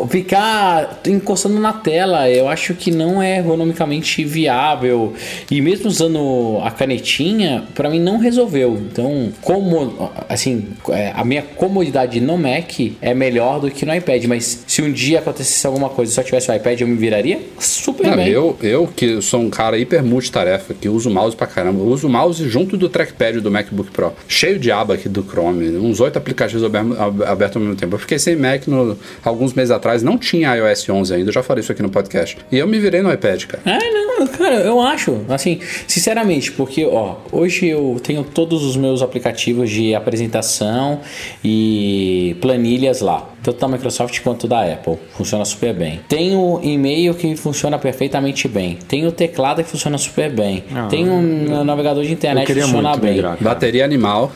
ficar encostando na tela, eu acho que não é ergonomicamente viável. E mesmo usando a canetinha, para mim não resolveu. Então, como assim, é, a minha comodidade no Mac é melhor do que no iPad, mas se um dia acontecesse alguma coisa e só tivesse o iPad, eu me viraria super não, bem.
Eu, eu que sou um cara hiper multitarefa, que uso mouse pra caramba, eu uso mouse junto do trackpad do MacBook Pro, cheio de aba aqui do Chrome, uns oito aplicativos abertos ao mesmo tempo. Eu fiquei sem Mac no, alguns meses atrás, não tinha iOS 11 ainda, eu já falei isso aqui no podcast. E eu me virei no iPad, cara.
Ah, não, cara, eu acho, assim, sinceramente, porque, ó, hoje eu tenho todos os meus aplicativos de apresentação e planilhas lá, tanto da Microsoft quanto da Apple. Funciona super bem. Tenho e-mail que funciona perfeitamente bem. Tenho teclado que funciona super bem. Ah, Tenho um navegador de internet que funciona bem. Migrar,
Bateria animal.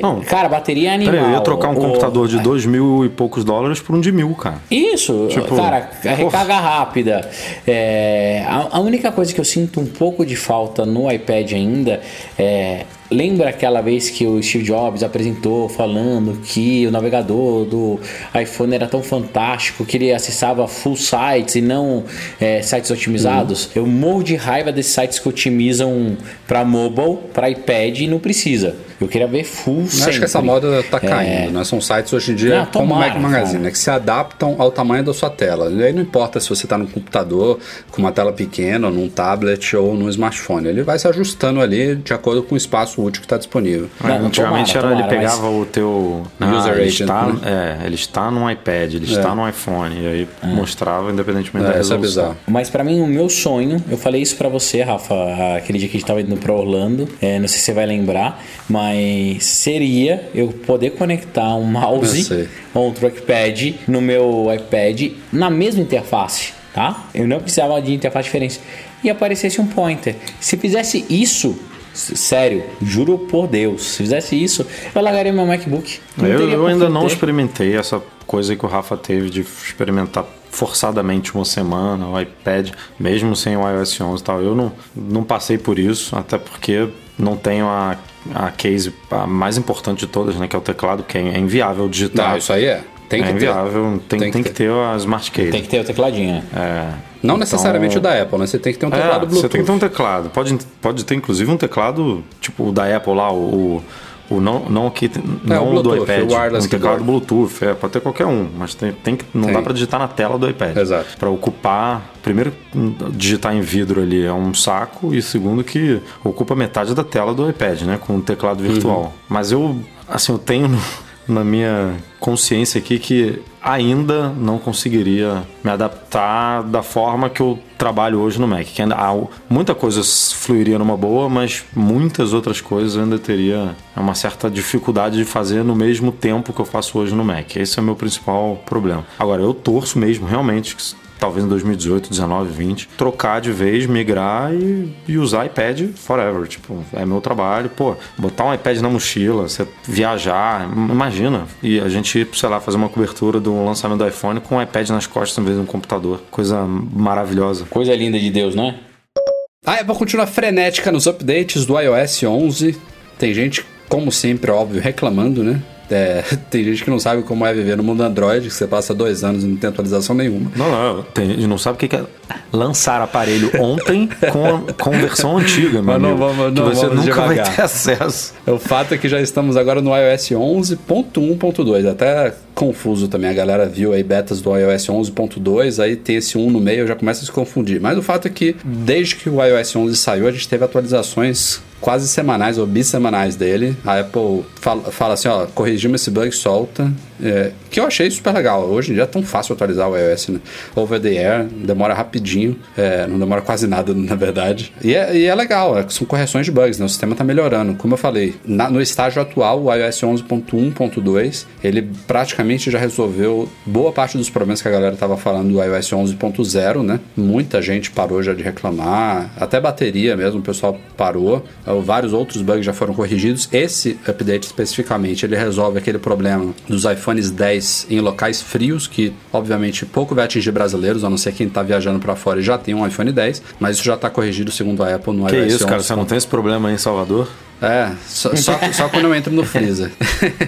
Não, cara, bateria é animal. Peraí,
eu ia trocar um o... computador de dois mil e poucos dólares por um de mil, cara.
Isso, tipo, cara, recarga rápida. É, a, a, única coisa que eu sinto um pouco de falta no iPad ainda é Lembra aquela vez que o Steve Jobs apresentou falando que o navegador do iPhone era tão fantástico que ele acessava full sites e não é, sites otimizados? Uhum. Eu morro de raiva desses sites que otimizam para mobile, para iPad e não precisa. Eu queria ver full
sempre. Acho que essa moda tá caindo, é... né? São sites hoje em dia não, como o Mac Magazine, né? que se adaptam ao tamanho da sua tela. E aí não importa se você está num computador com uma tela pequena, num tablet ou num smartphone. Ele vai se ajustando ali de acordo com o espaço útil que está disponível.
Não, antigamente tomara, era, tomara, ele pegava mas... o teu
ah, user
ele
agent,
está, né? é, ele está no iPad, ele é. está no iPhone e aí é. mostrava independentemente é, da resolução.
É mas para mim o meu sonho, eu falei isso para você, Rafa, aquele dia que a gente estava indo para Orlando, é, não sei se você vai lembrar, mas seria eu poder conectar um mouse ou um trackpad no meu iPad na mesma interface, tá? Eu não precisava de interface diferente e aparecesse um pointer. Se fizesse isso, Sério, juro por Deus. Se fizesse isso, eu largaria meu MacBook.
Não eu, eu ainda não experimentei essa coisa que o Rafa teve de experimentar forçadamente uma semana o iPad, mesmo sem o iOS 11 e tal. Eu não, não passei por isso, até porque não tenho a, a case a mais importante de todas, né, que é o teclado, que é inviável digitar.
Não, isso aí é. Tem
é inviável, tem, tem, tem que, ter. ter a Smart Case.
Tem que ter o tecladinho.
É.
Não necessariamente então, o da Apple, né? Você tem que ter um teclado é, Bluetooth.
Você tem que ter um teclado. Pode, pode ter, inclusive, um teclado, tipo o da Apple lá, o, o não, não aqui, é, não o do iPad. O um teclado Bluetooth, é, pode ter qualquer um, mas tem, tem que, não tem. dá para digitar na tela do iPad.
Exato.
Para ocupar, primeiro, digitar em vidro ali é um saco, e segundo, que ocupa metade da tela do iPad, né? Com o teclado virtual. Uhum. Mas eu, assim, eu tenho na minha consciência aqui que ainda não conseguiria me adaptar da forma que eu trabalho hoje no Mac. Que ainda há, muita coisa fluiria numa boa, mas muitas outras coisas ainda teria uma certa dificuldade de fazer no mesmo tempo que eu faço hoje no Mac. Esse é o meu principal problema. Agora, eu torço mesmo realmente talvez em 2018, 19, 20, trocar de vez, migrar e, e usar iPad forever. Tipo, é meu trabalho, pô, botar um iPad na mochila, você viajar, imagina. E a gente, sei lá, fazer uma cobertura do lançamento do iPhone com um iPad nas costas em vez de um computador. Coisa maravilhosa.
Coisa linda de Deus, não é?
A Apple continua frenética nos updates do iOS 11. Tem gente, como sempre, óbvio, reclamando, né? É, tem gente que não sabe como é viver no mundo Android, que você passa dois anos e não tem atualização nenhuma.
Não, não. Tem gente não sabe o que é lançar aparelho ontem com, com versão antiga, mano. Não, vamos, que você nunca devagar. vai ter acesso.
O fato é que já estamos agora no iOS 11.1.2. Até confuso também. A galera viu aí betas do iOS 11.2, aí tem esse 1 no meio, já começa a se confundir. Mas o fato é que desde que o iOS 11 saiu, a gente teve atualizações quase semanais ou bissemanais dele. A Apple fala, fala assim, ó, corrigimos esse bug, solta. É, que eu achei super legal. Hoje em dia é tão fácil atualizar o iOS né? over the air, demora rapidinho, é, não demora quase nada, na verdade. E é, e é legal, é, são correções de bugs, né? o sistema está melhorando. Como eu falei, na, no estágio atual, o iOS 11.1.2, ele praticamente já resolveu boa parte dos problemas que a galera estava falando do iOS 11.0, né? Muita gente parou já de reclamar, até bateria mesmo, o pessoal parou. Vários outros bugs já foram corrigidos. Esse update especificamente, ele resolve aquele problema dos iPhones 10 em locais frios, que obviamente pouco vai atingir brasileiros, a não ser quem está viajando para fora e já tem um iPhone 10, mas isso já está corrigido segundo a Apple no
que
iOS
isso, 11. cara, você não tem esse problema aí em Salvador?
É, só, só, só, quando eu entro no freezer.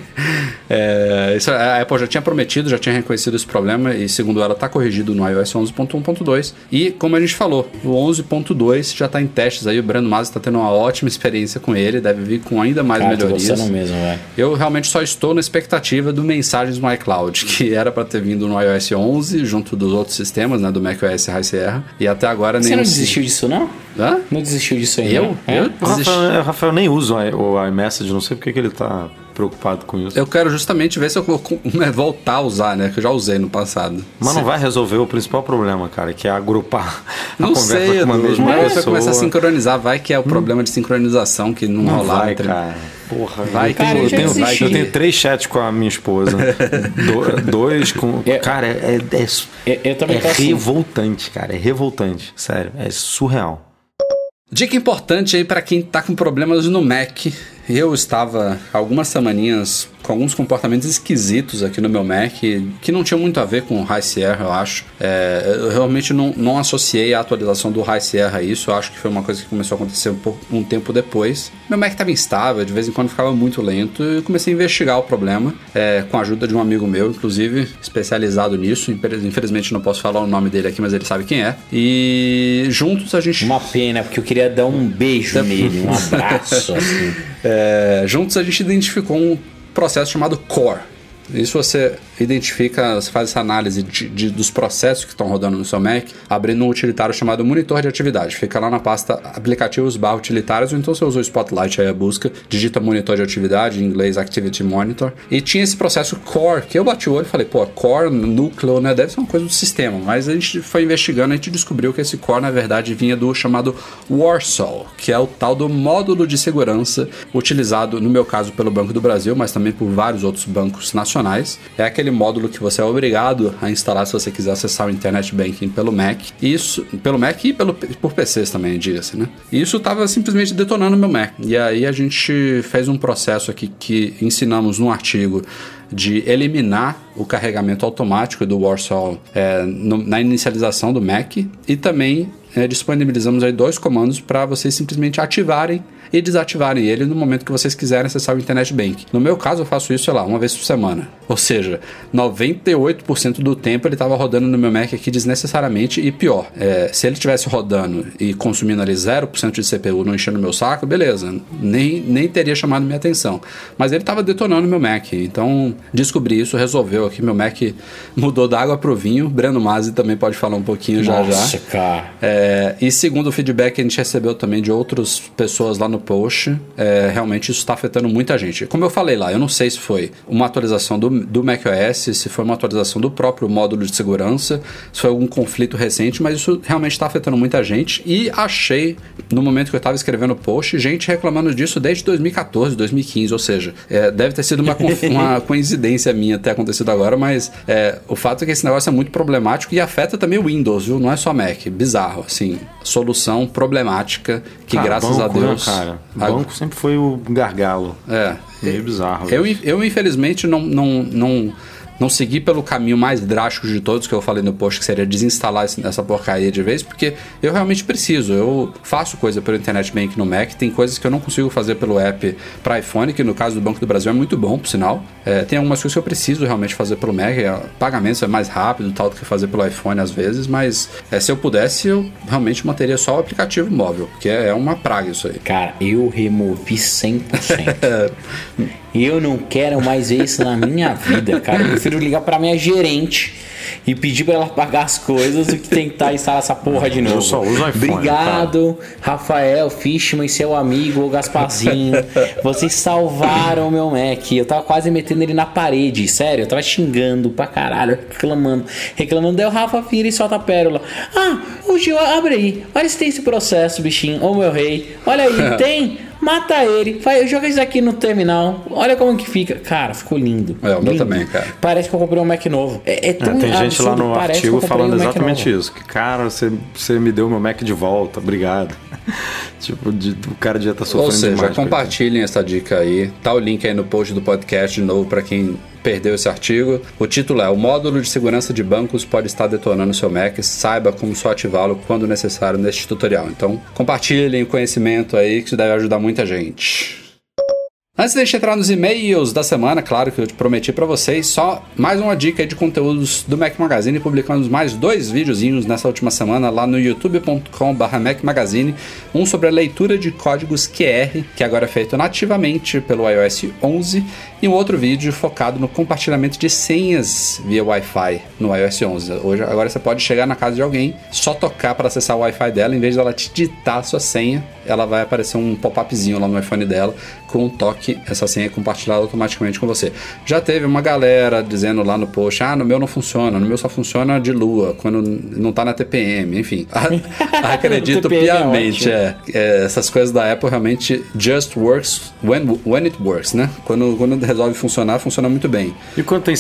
é, isso, a Apple já tinha prometido, já tinha reconhecido esse problema e, segundo ela, está corrigido no iOS 11.1.2. E, como a gente falou, o 11.2 já está em testes aí. O Brando Masi está tendo uma ótima experiência com ele, deve vir com ainda mais Cara, melhorias.
Tô mesmo.
Eu realmente só estou na expectativa do Mensagens no iCloud, que era para ter vindo no iOS 11, junto dos outros sistemas, né, do macOS High Sierra. E até agora nem.
Você não desistiu disso, não?
Hã?
Não desistiu disso ainda?
Eu?
É?
Eu?
O Rafael, o Rafael nem usa o iMessage, não sei porque que ele tá preocupado com isso.
Eu quero justamente ver se eu vou né, voltar a usar, né? Que eu já usei no passado.
Mas não vai resolver o principal problema, cara, que é agrupar
não a conversa sei, com uma mesma mas pessoa. Mas começar a sincronizar, vai que é o problema de sincronização que não, não rolar.
Vai, entre... cara. Porra,
vai
cara,
que
eu, tenho, vai, eu tenho três chats com a minha esposa. Do, dois com. É, cara, é, é, é, eu também é revoltante, cara. É revoltante. Sério, é surreal.
Dica importante aí para quem tá com problemas no Mac. Eu estava algumas semaninhas com alguns comportamentos esquisitos aqui no meu Mac que não tinham muito a ver com o High Sierra, eu acho. É, eu realmente não, não associei a atualização do High Sierra a isso. Eu acho que foi uma coisa que começou a acontecer um, pouco, um tempo depois. Meu Mac estava instável, de vez em quando ficava muito lento e comecei a investigar o problema é, com a ajuda de um amigo meu, inclusive especializado nisso. Infelizmente não posso falar o nome dele aqui, mas ele sabe quem é. E juntos a gente.
Uma pena, porque eu queria dar um beijo nele, um abraço. Assim.
É, juntos a gente identificou um processo chamado core. Isso você identifica, você faz essa análise de, de, dos processos que estão rodando no seu Mac, abrindo um utilitário chamado monitor de atividade. Fica lá na pasta aplicativos barra utilitários, ou então você usa o Spotlight aí a busca, digita monitor de atividade, em inglês Activity Monitor, e tinha esse processo core, que eu bati o olho e falei, pô, core, núcleo, né, deve ser uma coisa do sistema, mas a gente foi investigando a gente descobriu que esse core, na verdade, vinha do chamado Warsaw, que é o tal do módulo de segurança utilizado, no meu caso, pelo Banco do Brasil, mas também por vários outros bancos nacionais. É aquele módulo que você é obrigado a instalar se você quiser acessar o Internet Banking pelo Mac. Isso, pelo Mac e pelo, por PCs também, diga-se, né? E isso estava simplesmente detonando meu Mac. E aí a gente fez um processo aqui que ensinamos num artigo de eliminar o carregamento automático do Warsaw é, no, na inicialização do Mac e também é, disponibilizamos aí dois comandos para vocês simplesmente ativarem e desativarem ele no momento que vocês quiserem acessar o Internet Bank. No meu caso, eu faço isso, sei lá, uma vez por semana. Ou seja, 98% do tempo ele estava rodando no meu Mac aqui desnecessariamente e pior, é, se ele estivesse rodando e consumindo ali 0% de CPU, não enchendo meu saco, beleza, nem, nem teria chamado minha atenção. Mas ele estava detonando meu Mac, então descobri isso, resolveu aqui, meu Mac mudou da água pro vinho. Breno Mazzi também pode falar um pouquinho
Nossa,
já já.
Cara.
É, e segundo o feedback que a gente recebeu também de outras pessoas lá no post, é, realmente isso está afetando muita gente. Como eu falei lá, eu não sei se foi uma atualização do, do macOS, se foi uma atualização do próprio módulo de segurança, se foi algum conflito recente, mas isso realmente está afetando muita gente. E achei, no momento que eu estava escrevendo o post, gente reclamando disso desde 2014, 2015. Ou seja, é, deve ter sido uma, uma coincidência minha ter acontecido agora, mas é, o fato é que esse negócio é muito problemático e afeta também o Windows, viu? Não é só Mac. Bizarro, assim. Solução problemática que,
cara,
graças
banco,
a Deus.
Né, cara? Banco sempre foi o gargalo.
É.
Meio bizarro.
Eu, eu, infelizmente, não, não, não não seguir pelo caminho mais drástico de todos que eu falei no post, que seria desinstalar essa porcaria de vez, porque eu realmente preciso. Eu faço coisa pelo Internet Bank no Mac, tem coisas que eu não consigo fazer pelo app para iPhone, que no caso do Banco do Brasil é muito bom, por sinal. É, tem algumas coisas que eu preciso realmente fazer pelo Mac, é, pagamentos é mais rápido tal do que fazer pelo iPhone às vezes, mas é, se eu pudesse, eu realmente manteria só o aplicativo móvel, porque é uma praga isso aí.
Cara, eu removi 100%. Eu não quero mais ver isso na minha vida, cara. Eu prefiro ligar para minha gerente e pedir para ela pagar as coisas do que tentar instalar essa porra de novo. Eu
só uso iPhone.
Obrigado, Rafael Fishman e seu amigo Gasparzinho. Vocês salvaram o meu Mac. Eu tava quase metendo ele na parede, sério. Eu tava xingando pra caralho, reclamando. Reclamando, daí o Rafa vira e solta a pérola. Ah, o Gil, abre aí. Olha se tem esse processo, bichinho. Ô meu rei. Olha aí, tem mata ele, faz, joga isso aqui no terminal, olha como que fica. Cara, ficou lindo.
É, o
meu
também, cara.
Parece que eu comprei um Mac novo. É, é tão
é, Tem gente lá no artigo falando um exatamente isso. Que, cara, você, você me deu meu Mac de volta, obrigado. tipo, de, o cara já tá sofrendo
Ou seja,
demais.
compartilhem essa dica aí. Tá o link aí no post do podcast de novo para quem perdeu esse artigo. O título é: O módulo de segurança de bancos pode estar detonando seu Mac. Saiba como só ativá-lo quando necessário neste tutorial. Então, compartilhem o conhecimento aí que isso deve ajudar muita gente. Antes de entrar nos e-mails da semana, claro que eu te prometi para vocês, só mais uma dica de conteúdos do Mac Magazine, publicando mais dois videozinhos nessa última semana lá no youtube.com/barra Mac Magazine, um sobre a leitura de códigos QR, que agora é feito nativamente pelo iOS 11, e um outro vídeo focado no compartilhamento de senhas via Wi-Fi no iOS 11. Hoje, agora você pode chegar na casa de alguém, só tocar para acessar o Wi-Fi dela, em vez dela te ditar a sua senha, ela vai aparecer um pop-upzinho lá no iPhone dela com um toque, essa senha é compartilhada automaticamente com você. Já teve uma galera dizendo lá no post: ah, no meu não funciona, no meu só funciona de lua, quando não tá na TPM, enfim. Acredito é piamente, é, é, essas coisas da Apple realmente just works when, when it works, né? Quando, quando resolve funcionar, funciona muito bem.
E quando tem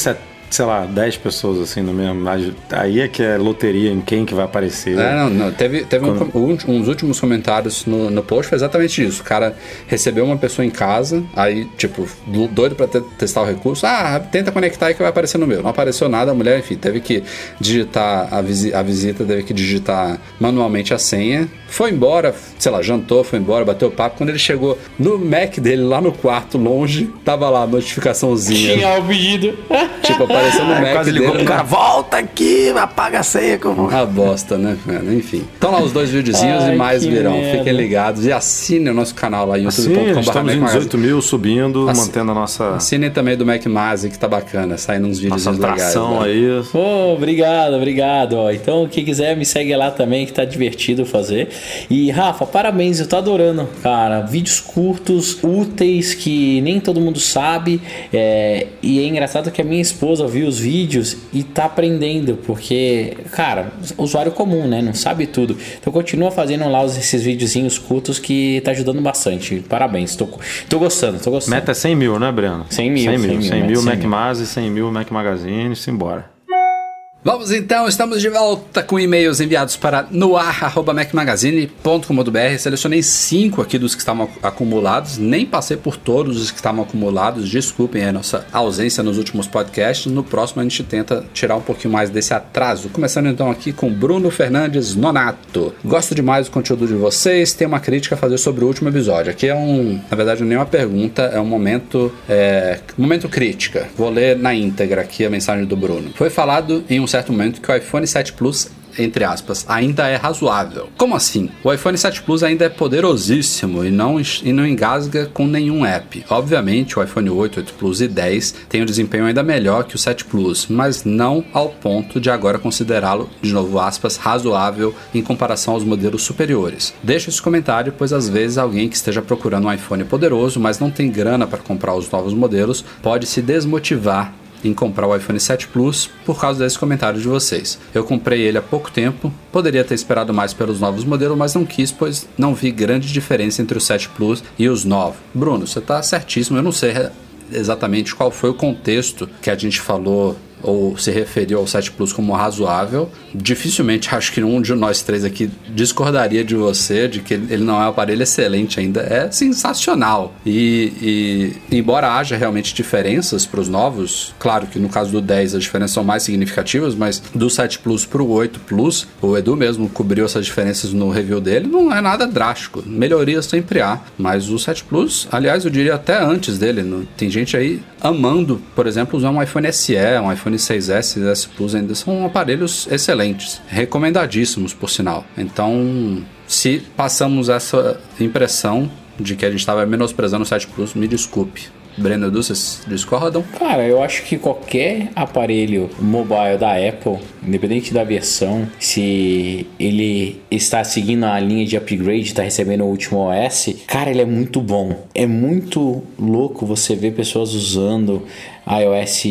sei lá, 10 pessoas assim no mesmo. Aí é que é loteria em quem que vai aparecer.
É, não, não. Teve, teve Quando... um, um, uns últimos comentários no, no post foi exatamente isso. O cara recebeu uma pessoa em casa, aí, tipo, doido pra testar o recurso. Ah, tenta conectar aí que vai aparecer no meu. Não apareceu nada, a mulher, enfim, teve que digitar a, visi a visita, teve que digitar manualmente a senha. Foi embora, sei lá, jantou, foi embora, bateu papo. Quando ele chegou no Mac dele, lá no quarto, longe, tava lá a notificaçãozinha.
Tinha o pedido.
Tipo, apareceu no Mac
quase
ligou
dele. pro cara, volta aqui, apaga a senha. Como...
Uma bosta, né, Enfim. Então lá os dois videozinhos Ai, e mais virão. Merda. Fiquem ligados e assinem o nosso canal lá,
youtube.com.br. Estamos em 18 mil subindo, Assin... mantendo a nossa...
Assinem também do Mac Masi, que tá bacana, saindo uns vídeos legais. Né?
aí.
Oh, obrigado, obrigado. Ó. Então, quem quiser, me segue lá também, que tá divertido fazer. E, Rafa, parabéns, eu tô adorando, cara. Vídeos curtos, úteis, que nem todo mundo sabe. É... E é engraçado que a minha esposa viu os vídeos e tá aprendendo, porque, cara, usuário comum, né? Não sabe tudo. Então continua fazendo lá esses videozinhos curtos que tá ajudando bastante. Parabéns, tô, tô gostando, tô gostando.
Meta é 100 mil, né, Breno?
100 mil. 100
mil, 100 mil, 100 mil Mac 100 mil Mac Magazine, simbora.
Vamos então, estamos de volta com e-mails enviados para noar.mecmagazine.com.br. Selecionei cinco aqui dos que estavam acumulados, nem passei por todos os que estavam acumulados. Desculpem a nossa ausência nos últimos podcasts. No próximo a gente tenta tirar um pouquinho mais desse atraso. Começando então aqui com Bruno Fernandes Nonato. Gosto demais do conteúdo de vocês. Tem uma crítica a fazer sobre o último episódio. Aqui é um, na verdade, nem uma pergunta, é um momento, é, momento crítica. Vou ler na íntegra aqui a mensagem do Bruno. Foi falado em um certo momento que o iPhone 7 Plus entre aspas, ainda é razoável. Como assim? O iPhone 7 Plus ainda é poderosíssimo e não, e não engasga com nenhum app. Obviamente, o iPhone 8, 8 Plus e 10 tem um desempenho ainda melhor que o 7 Plus, mas não ao ponto de agora considerá-lo, de novo aspas, razoável em comparação aos modelos superiores. Deixa esse comentário, pois às vezes alguém que esteja procurando um iPhone poderoso, mas não tem grana para comprar os novos modelos, pode se desmotivar em comprar o iPhone 7 Plus por causa desse comentário de vocês. Eu comprei ele há pouco tempo, poderia ter esperado mais pelos novos modelos, mas não quis, pois não vi grande diferença entre o 7 Plus e os novos. Bruno, você está certíssimo, eu não sei exatamente qual foi o contexto que a gente falou ou se referiu ao 7 Plus como razoável. Dificilmente acho que um de nós três aqui discordaria de você de que ele não é um aparelho excelente ainda. É sensacional. E, e embora haja realmente diferenças para os novos, claro que no caso do 10 as diferenças são mais significativas, mas do 7 Plus para o 8 Plus, o Edu mesmo cobriu essas diferenças no review dele, não é nada drástico. Melhorias sempre há, mas o 7 Plus, aliás, eu diria até antes dele, tem gente aí amando, por exemplo, usar um iPhone SE, um iPhone iPhone 6S e S Plus ainda são aparelhos excelentes, recomendadíssimos por sinal. Então, se passamos essa impressão de que a gente estava menosprezando o 7 Plus, me desculpe. Breno Edu, vocês discordam?
Cara, eu acho que qualquer aparelho mobile da Apple, independente da versão, se ele está seguindo a linha de upgrade, está recebendo o último OS, cara, ele é muito bom. É muito louco você ver pessoas usando iOS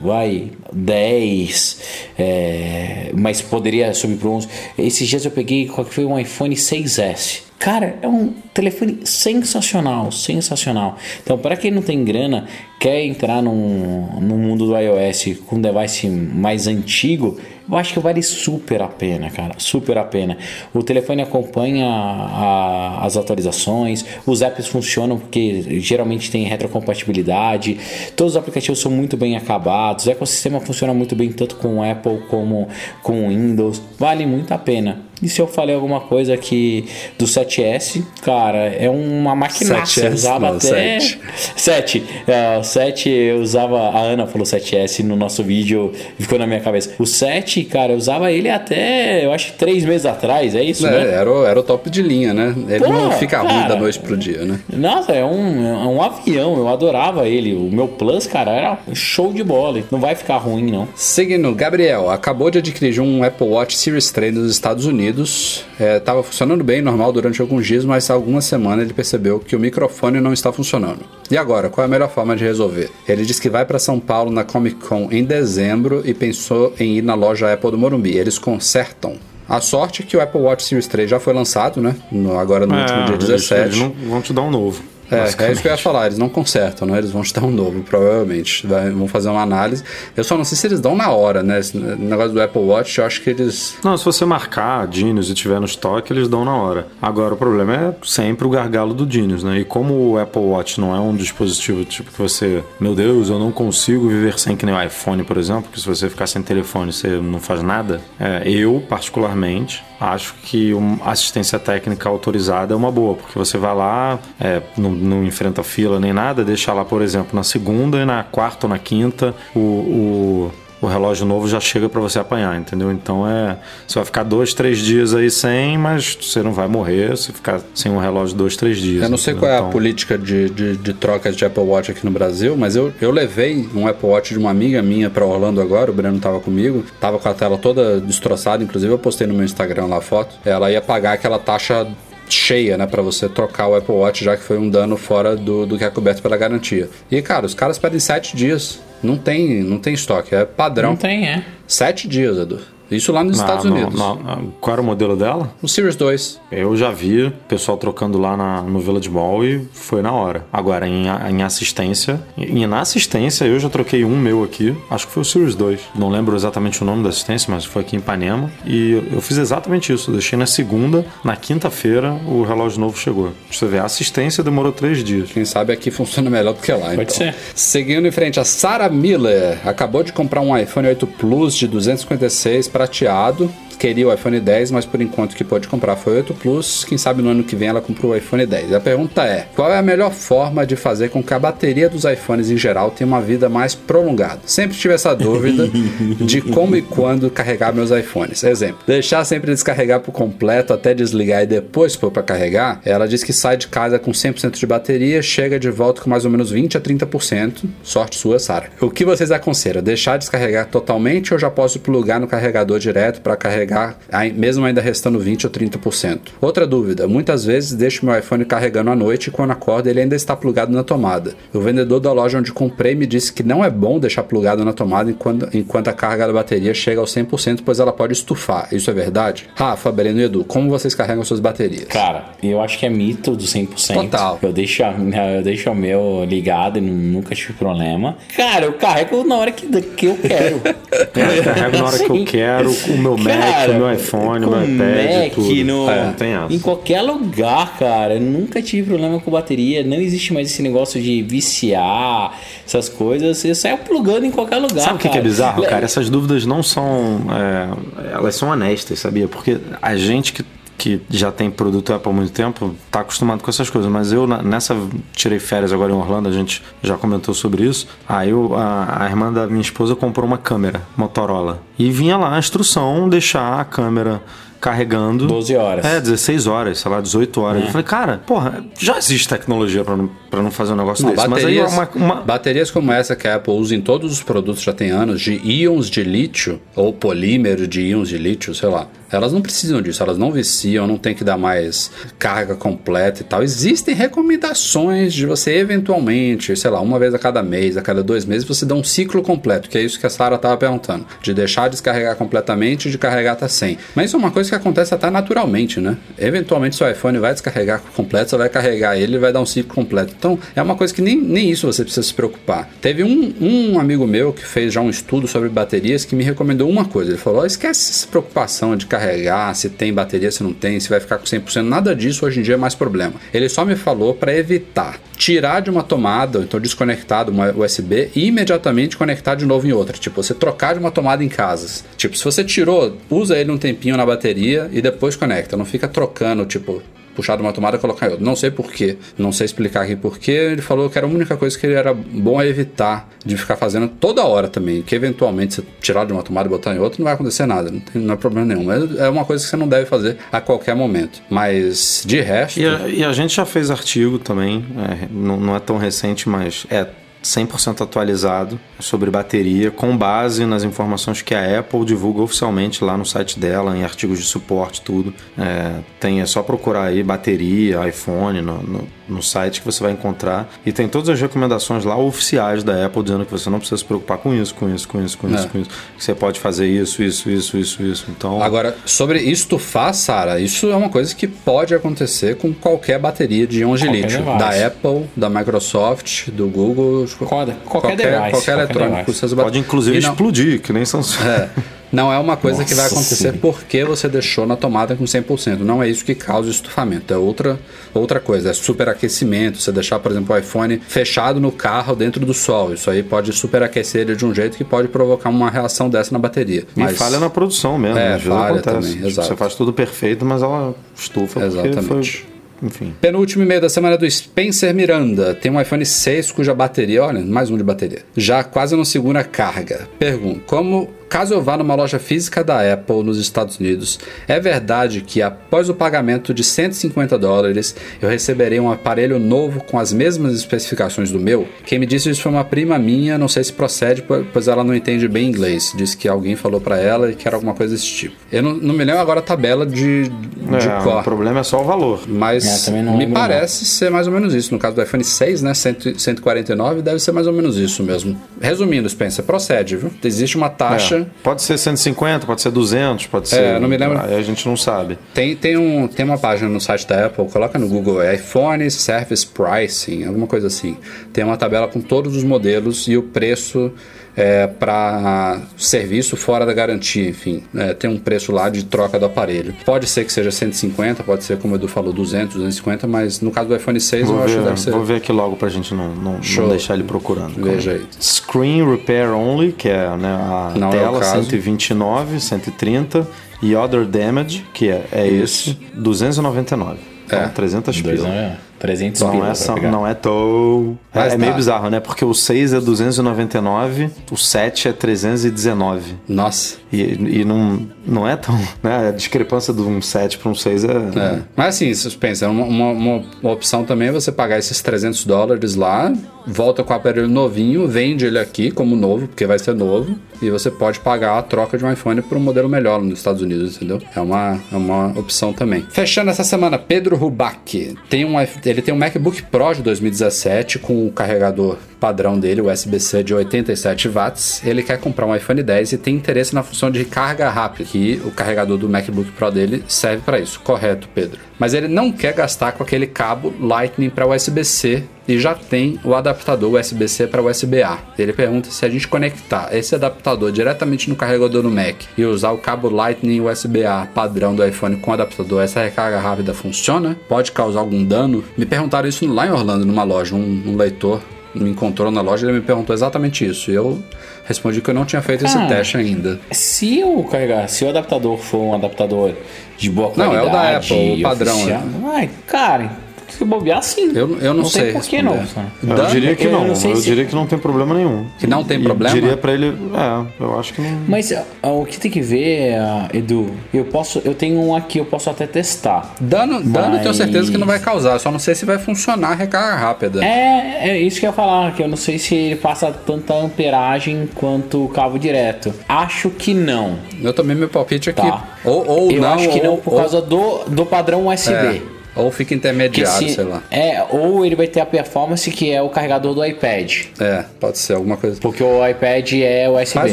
vai 10, é, mas poderia subir para 11. Esses dias eu peguei qual que foi um iPhone 6S. Cara, é um telefone sensacional, sensacional. Então, para quem não tem grana, quer entrar no mundo do iOS com um device mais antigo, eu acho que vale super a pena, cara, super a pena. O telefone acompanha a, as atualizações, os apps funcionam porque geralmente tem retrocompatibilidade, todos os aplicativos são muito bem acabados, o ecossistema funciona muito bem tanto com Apple como com Windows, vale muito a pena. E se eu falei alguma coisa aqui do 7S, cara, é uma maquinaça. Eu usava não, até. 7. 7. Uh, 7 eu usava. A Ana falou 7S no nosso vídeo, ficou na minha cabeça. O 7, cara, eu usava ele até, eu acho que 3 meses atrás, é isso, é, né?
Era, o, era o top de linha, né? Ele Pô, não fica cara, ruim da noite pro dia, né?
Nossa, é um, é um avião, eu adorava ele. O meu Plus, cara, era show de bola. Não vai ficar ruim, não.
Seguindo, Gabriel, acabou de adquirir um Apple Watch Series 3 nos Estados Unidos é, funcionando bem, normal, durante alguns dias, mas há algumas semanas ele percebeu que o microfone não está funcionando. E agora, qual é a melhor forma de resolver? Ele disse que vai para São Paulo na Comic Con em dezembro e pensou em ir na loja Apple do Morumbi. Eles consertam. A sorte é que o Apple Watch Series 3 já foi lançado, né? No, agora no é, último dia 17.
Eles, eles vão te dar um novo.
É, é isso que eu ia falar, eles não consertam, né? Eles vão te dar um novo, provavelmente. Vai, vão fazer uma análise. Eu só não sei se eles dão na hora, né? Esse negócio do Apple Watch, eu acho que eles.
Não, se você marcar Genius e tiver no estoque, eles dão na hora. Agora, o problema é sempre o gargalo do Genius, né? E como o Apple Watch não é um dispositivo tipo que você, meu Deus, eu não consigo viver sem que nem o iPhone, por exemplo, que se você ficar sem telefone você não faz nada. É, eu, particularmente, acho que uma assistência técnica autorizada é uma boa, porque você vai lá, é, não, não, enfrenta fila nem nada, deixa lá, por exemplo, na segunda e na quarta ou na quinta o, o o relógio novo já chega para você apanhar, entendeu? Então é. Você vai ficar dois, três dias aí sem, mas você não vai morrer se ficar sem um relógio dois, três dias.
Eu não sei qual é então... a política de, de, de, trocas de Apple Watch aqui no Brasil, mas eu, eu levei um Apple Watch de uma amiga minha para Orlando agora, o Breno tava comigo, tava com a tela toda destroçada, inclusive eu postei no meu Instagram lá a foto. Ela ia pagar aquela taxa cheia, né, para você trocar o Apple Watch, já que foi um dano fora do, do que é coberto pela garantia. E, cara, os caras pedem sete dias. Não tem, não tem estoque, é padrão.
Não tem, é.
Sete dias, Edu. Isso lá nos não, Estados Unidos. Não,
não. Qual era o modelo dela?
O Series 2.
Eu já vi o pessoal trocando lá na, no Village Mall e foi na hora. Agora, em, em assistência, em, na assistência eu já troquei um meu aqui, acho que foi o Series 2. Não lembro exatamente o nome da assistência, mas foi aqui em Ipanema. E eu fiz exatamente isso. deixei na segunda, na quinta-feira o relógio novo chegou. Você vê, a assistência demorou três dias.
Quem sabe aqui funciona melhor do que lá.
Pode então. ser.
Seguindo em frente, a Sarah Miller acabou de comprar um iPhone 8 Plus de 256 prateado queria o iPhone 10, mas por enquanto que pode comprar foi o 8 Plus. Quem sabe no ano que vem ela comprou o iPhone 10. A pergunta é: qual é a melhor forma de fazer com que a bateria dos iPhones em geral tenha uma vida mais prolongada? Sempre tive essa dúvida de como e quando carregar meus iPhones. Exemplo: deixar sempre descarregar por completo até desligar e depois pôr para carregar. Ela diz que sai de casa com 100% de bateria, chega de volta com mais ou menos 20 a 30%. Sorte sua, Sara. O que vocês aconselham? Deixar descarregar totalmente ou já posso plugar no carregador direto para carregar carregar, mesmo ainda restando 20 ou 30%. Outra dúvida: muitas vezes deixo meu iPhone carregando à noite e quando acordo ele ainda está plugado na tomada. O vendedor da loja onde comprei me disse que não é bom deixar plugado na tomada enquanto, enquanto a carga da bateria chega aos 100%, pois ela pode estufar. Isso é verdade? Rafa, Breno e Edu, como vocês carregam suas baterias?
Cara, eu acho que é mito do 100%.
Total.
Eu deixo, eu deixo o meu ligado e nunca tive problema. Cara, eu carrego na hora que, que eu quero.
eu carrego na hora que eu quero, o meu Mac, cara, no iPhone, no iPad, Mac, tudo. No,
é, tem em qualquer lugar, cara. Eu nunca tive problema com bateria. Não existe mais esse negócio de viciar, essas coisas. Você sai plugando em qualquer lugar.
Sabe o que, que, é bizarro, cara? Essas dúvidas não são. É, elas são honestas, sabia? Porque a gente que que já tem produto Apple há muito tempo, tá acostumado com essas coisas. Mas eu, nessa, tirei férias agora em Orlando, a gente já comentou sobre isso. Aí eu, a, a irmã da minha esposa comprou uma câmera Motorola. E vinha lá a instrução deixar a câmera carregando.
12 horas.
É, 16 horas, sei lá, 18 horas. É. Eu falei, cara, porra, já existe tecnologia pra não, pra não fazer um negócio não, desse.
Baterias,
mas
aí uma, uma... baterias como essa que a Apple usa em todos os produtos já tem anos, de íons de lítio, ou polímero de íons de lítio, sei lá. Elas não precisam disso, elas não viciam, não tem que dar mais carga completa e tal. Existem recomendações de você eventualmente, sei lá, uma vez a cada mês, a cada dois meses, você dá um ciclo completo, que é isso que a Sara estava perguntando. De deixar descarregar completamente e de carregar até 100. Mas isso é uma coisa que acontece até naturalmente, né? Eventualmente seu iPhone vai descarregar completo, você vai carregar ele e vai dar um ciclo completo. Então é uma coisa que nem, nem isso você precisa se preocupar. Teve um, um amigo meu que fez já um estudo sobre baterias que me recomendou uma coisa. Ele falou: oh, esquece essa preocupação de carregar se tem bateria, se não tem, se vai ficar com 100%, nada disso hoje em dia é mais problema. Ele só me falou para evitar tirar de uma tomada, então desconectar de uma USB e imediatamente conectar de novo em outra. Tipo, você trocar de uma tomada em casas. Tipo, se você tirou, usa ele um tempinho na bateria e depois conecta. Não fica trocando, tipo, puxar de uma tomada e colocar em outra. Não sei porquê, não sei explicar aqui porquê. Ele falou que era a única coisa que ele era bom evitar de ficar fazendo toda hora também. Que eventualmente você tirar de uma tomada e botar em outra não vai acontecer nada, não, tem, não é problema nenhum. É uma coisa que você não deve fazer a qualquer momento. Mas de resto.
E a, e a gente já fez artigo também, é, não, não é tão recente, mas é 100% atualizado sobre bateria, com base nas informações que a Apple divulga oficialmente lá no site dela, em artigos de suporte, tudo. É, tem, é só procurar aí bateria, iPhone no, no, no, site que você vai encontrar. E tem todas as recomendações lá oficiais da Apple dizendo que você não precisa se preocupar com isso, com isso, com isso, com é. isso, com isso. Que você pode fazer isso, isso, isso, isso, isso. Então.
Agora, sobre estufar, Sara, isso é uma coisa que pode acontecer com qualquer bateria de íons de lítio. Da Apple, da Microsoft, do Google
Qualquer, qualquer, device.
Qualquer eletrônico.
Pode inclusive não, explodir, que nem Samsung.
É, não é uma coisa Nossa que vai acontecer sim. porque você deixou na tomada com 100%. Não é isso que causa estufamento. É outra, outra coisa. É superaquecimento. Você deixar, por exemplo, o iPhone fechado no carro dentro do sol. Isso aí pode superaquecer ele de um jeito que pode provocar uma reação dessa na bateria.
Mas... E falha na produção mesmo. É, falha acontece. também. Exato. Você faz tudo perfeito, mas ela estufa.
Exatamente.
Foi enfim.
Penúltimo e-mail da semana do Spencer Miranda. Tem um iPhone 6 cuja bateria, olha, mais um de bateria, já quase não segura carga. Pergunto, como Caso eu vá numa loja física da Apple nos Estados Unidos, é verdade que após o pagamento de 150 dólares eu receberei um aparelho novo com as mesmas especificações do meu? Quem me disse isso foi uma prima minha, não sei se procede, pois ela não entende bem inglês. Disse que alguém falou para ela e que era alguma coisa desse tipo. Eu não, não me lembro agora a tabela de, de
é, cor. O problema é só o valor.
Mas é, me parece não. ser mais ou menos isso. No caso do iPhone 6, né, 149, deve ser mais ou menos isso mesmo. Resumindo, Spencer, procede, viu? Existe uma taxa. É
Pode ser 150, pode ser 200, pode ser.
É, não me lembro.
Aí a gente não sabe.
Tem, tem, um, tem uma página no site da Apple, coloca no Google, é iPhone Service Pricing, alguma coisa assim. Tem uma tabela com todos os modelos e o preço é, para serviço fora da garantia, enfim, é, tem um preço lá de troca do aparelho. Pode ser que seja 150, pode ser, como o Edu falou, 200, 250, mas no caso do iPhone 6 vou eu ver, acho que deve ser.
Vou ver aqui logo pra gente não, não, não deixar ele procurando.
Veja aí.
Screen Repair Only, que é né, a não tela é 129, 130, e Other Damage, que é, é esse, 299. Então, é. 300 pila.
300 não
é, só, não é tão. É, é, meio bizarro, né? Porque o 6 é 299, o 7 é 319.
Nossa.
E, e não, não é tão. Né? A discrepância de um 7 para um 6 é. é.
Mas assim, pensa, é uma, uma, uma, opção também é você pagar esses 300 dólares lá, volta com o aparelho novinho, vende ele aqui como novo, porque vai ser novo, e você pode pagar a troca de um iPhone por um modelo melhor nos Estados Unidos, entendeu? É uma, é uma opção também. Fechando essa semana, Pedro Rubac tem um ele tem um MacBook Pro de 2017 com o carregador padrão dele, o USB-C de 87 watts. Ele quer comprar um iPhone 10 e tem interesse na função de carga rápida, que o carregador do MacBook Pro dele serve para isso. Correto, Pedro. Mas ele não quer gastar com aquele cabo Lightning para USB-C e já tem o adaptador USB-C para USB-A. Ele pergunta se a gente conectar esse adaptador diretamente no carregador do Mac e usar o cabo Lightning USB-A padrão do iPhone com adaptador, essa recarga rápida funciona? Pode causar algum dano? Me perguntaram isso lá em Orlando, numa loja, um, um leitor me encontrou na loja, ele me perguntou exatamente isso. E eu respondi que eu não tinha feito esse teste ainda.
Se eu carregar, se o adaptador for um adaptador de boa qualidade,
não é o da Apple, o padrão. Né?
Ai, cara, se bobear sim.
Eu, eu não,
não
sei.
Tem por que não.
Eu diria que
eu
não.
não sei
eu
se-
diria que não tem problema nenhum.
Que não tem
E
problema?
Diria pra ele. É, eu acho que não.
Mas o que tem que ver, ah, Edu, eu posso. Eu tenho um aqui, eu posso até testar.
Dano, dano eu tenho
Mas-
certeza que não vai causar, só não sei se vai funcionar a recarga rápida.
É, é isso que eu ia falar, que eu não sei se ele passa tanta amperagem quanto o cabo direto. Acho que não.
Eu tomei meu palpite aqui.
Tá.
Ou, ou
eu
não,
acho que
ou,
não por
ou-
causa do, do padrão USB.
é, ou fica intermediário,
se-
sei lá.
É, ou ele vai ter a performance que é o carregador do iPad.
É, pode ser alguma coisa.
Porque o iPad é USB.
Faz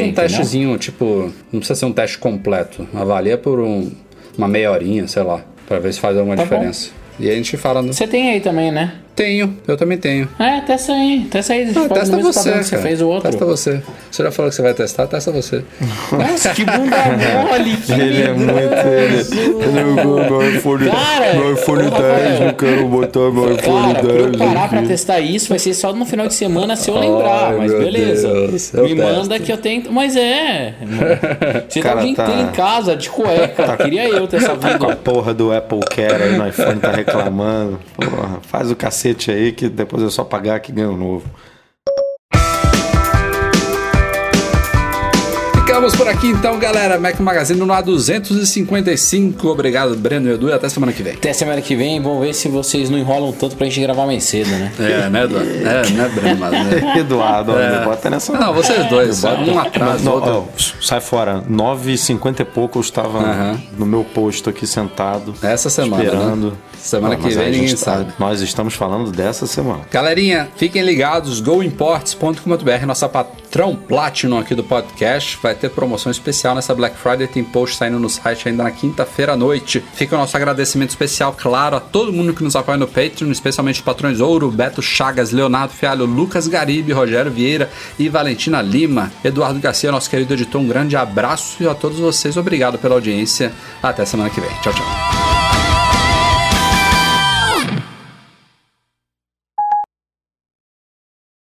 um testezinho, tipo, não precisa ser um teste completo. Avalia por um- uma meia horinha, sei lá, pra ver se faz alguma
Tá bom.
diferença. E aí a gente fala no.
Você tem aí também, né?
Tenho, eu também tenho.
É, testa aí. Testa aí.
Ah,
faz
testa você, cara.
você fez o outro.
Testa você. Você já falou que você vai testar, testa você.
Nossa, que bunda mole. que
Ele é muito. Ele, ele é o meu iPhone,
Cara,
meu iPhone
ô,
10,
Rafael.
não quero botar meu iPhone
Cara, pra eu
10.
parar pra testar isso vai ser só no final de semana se eu lembrar,
Ai,
mas beleza.
Deus, eu
Me manda
testo.
que eu tento. Mas é. Você tá
Cara,
o dia
tá-
inteiro em casa, de cueca. Queria eu ter essa
Tá com a
vida.
porra do Apple Care aí no iPhone, tá reclamando. Porra, faz o cacete aí que depois é só pagar que ganha um novo.
Ficamos por aqui então, galera. Mac Magazine no A255. Obrigado, Breno e Edu, e até semana que vem.
Até semana que vem, vamos ver se vocês não enrolam tanto pra gente gravar mais cedo, né?
É, né, Edu? É, né, Breno? Mas, né?
Eduardo, olha, bota nessa.
Não, vocês dois, um atrás,
Não,
outro.
ó, sai fora. 9h50 e pouco eu estava
Aham.
no meu posto aqui sentado.
Essa semana,
Esperando.
né? Semana
Ah,
que vem ninguém
tá-
sabe.
Nós estamos falando dessa semana.
Galerinha, fiquem ligados, goimports.com.br, nossa patrão Platinum aqui do podcast. Vai ter promoção especial nessa Black Friday, tem post saindo no site ainda na quinta-feira à noite. Fica o nosso agradecimento especial, claro, a todo mundo que nos apoia no Patreon, especialmente os patrões Ouro, Beto Chagas, Leonardo Fialho, Lucas Garibe, Rogério Vieira e Valentina Lima. Eduardo Garcia, nosso querido editor, um grande abraço e a todos vocês, obrigado pela audiência. Até semana que vem. Tchau, tchau.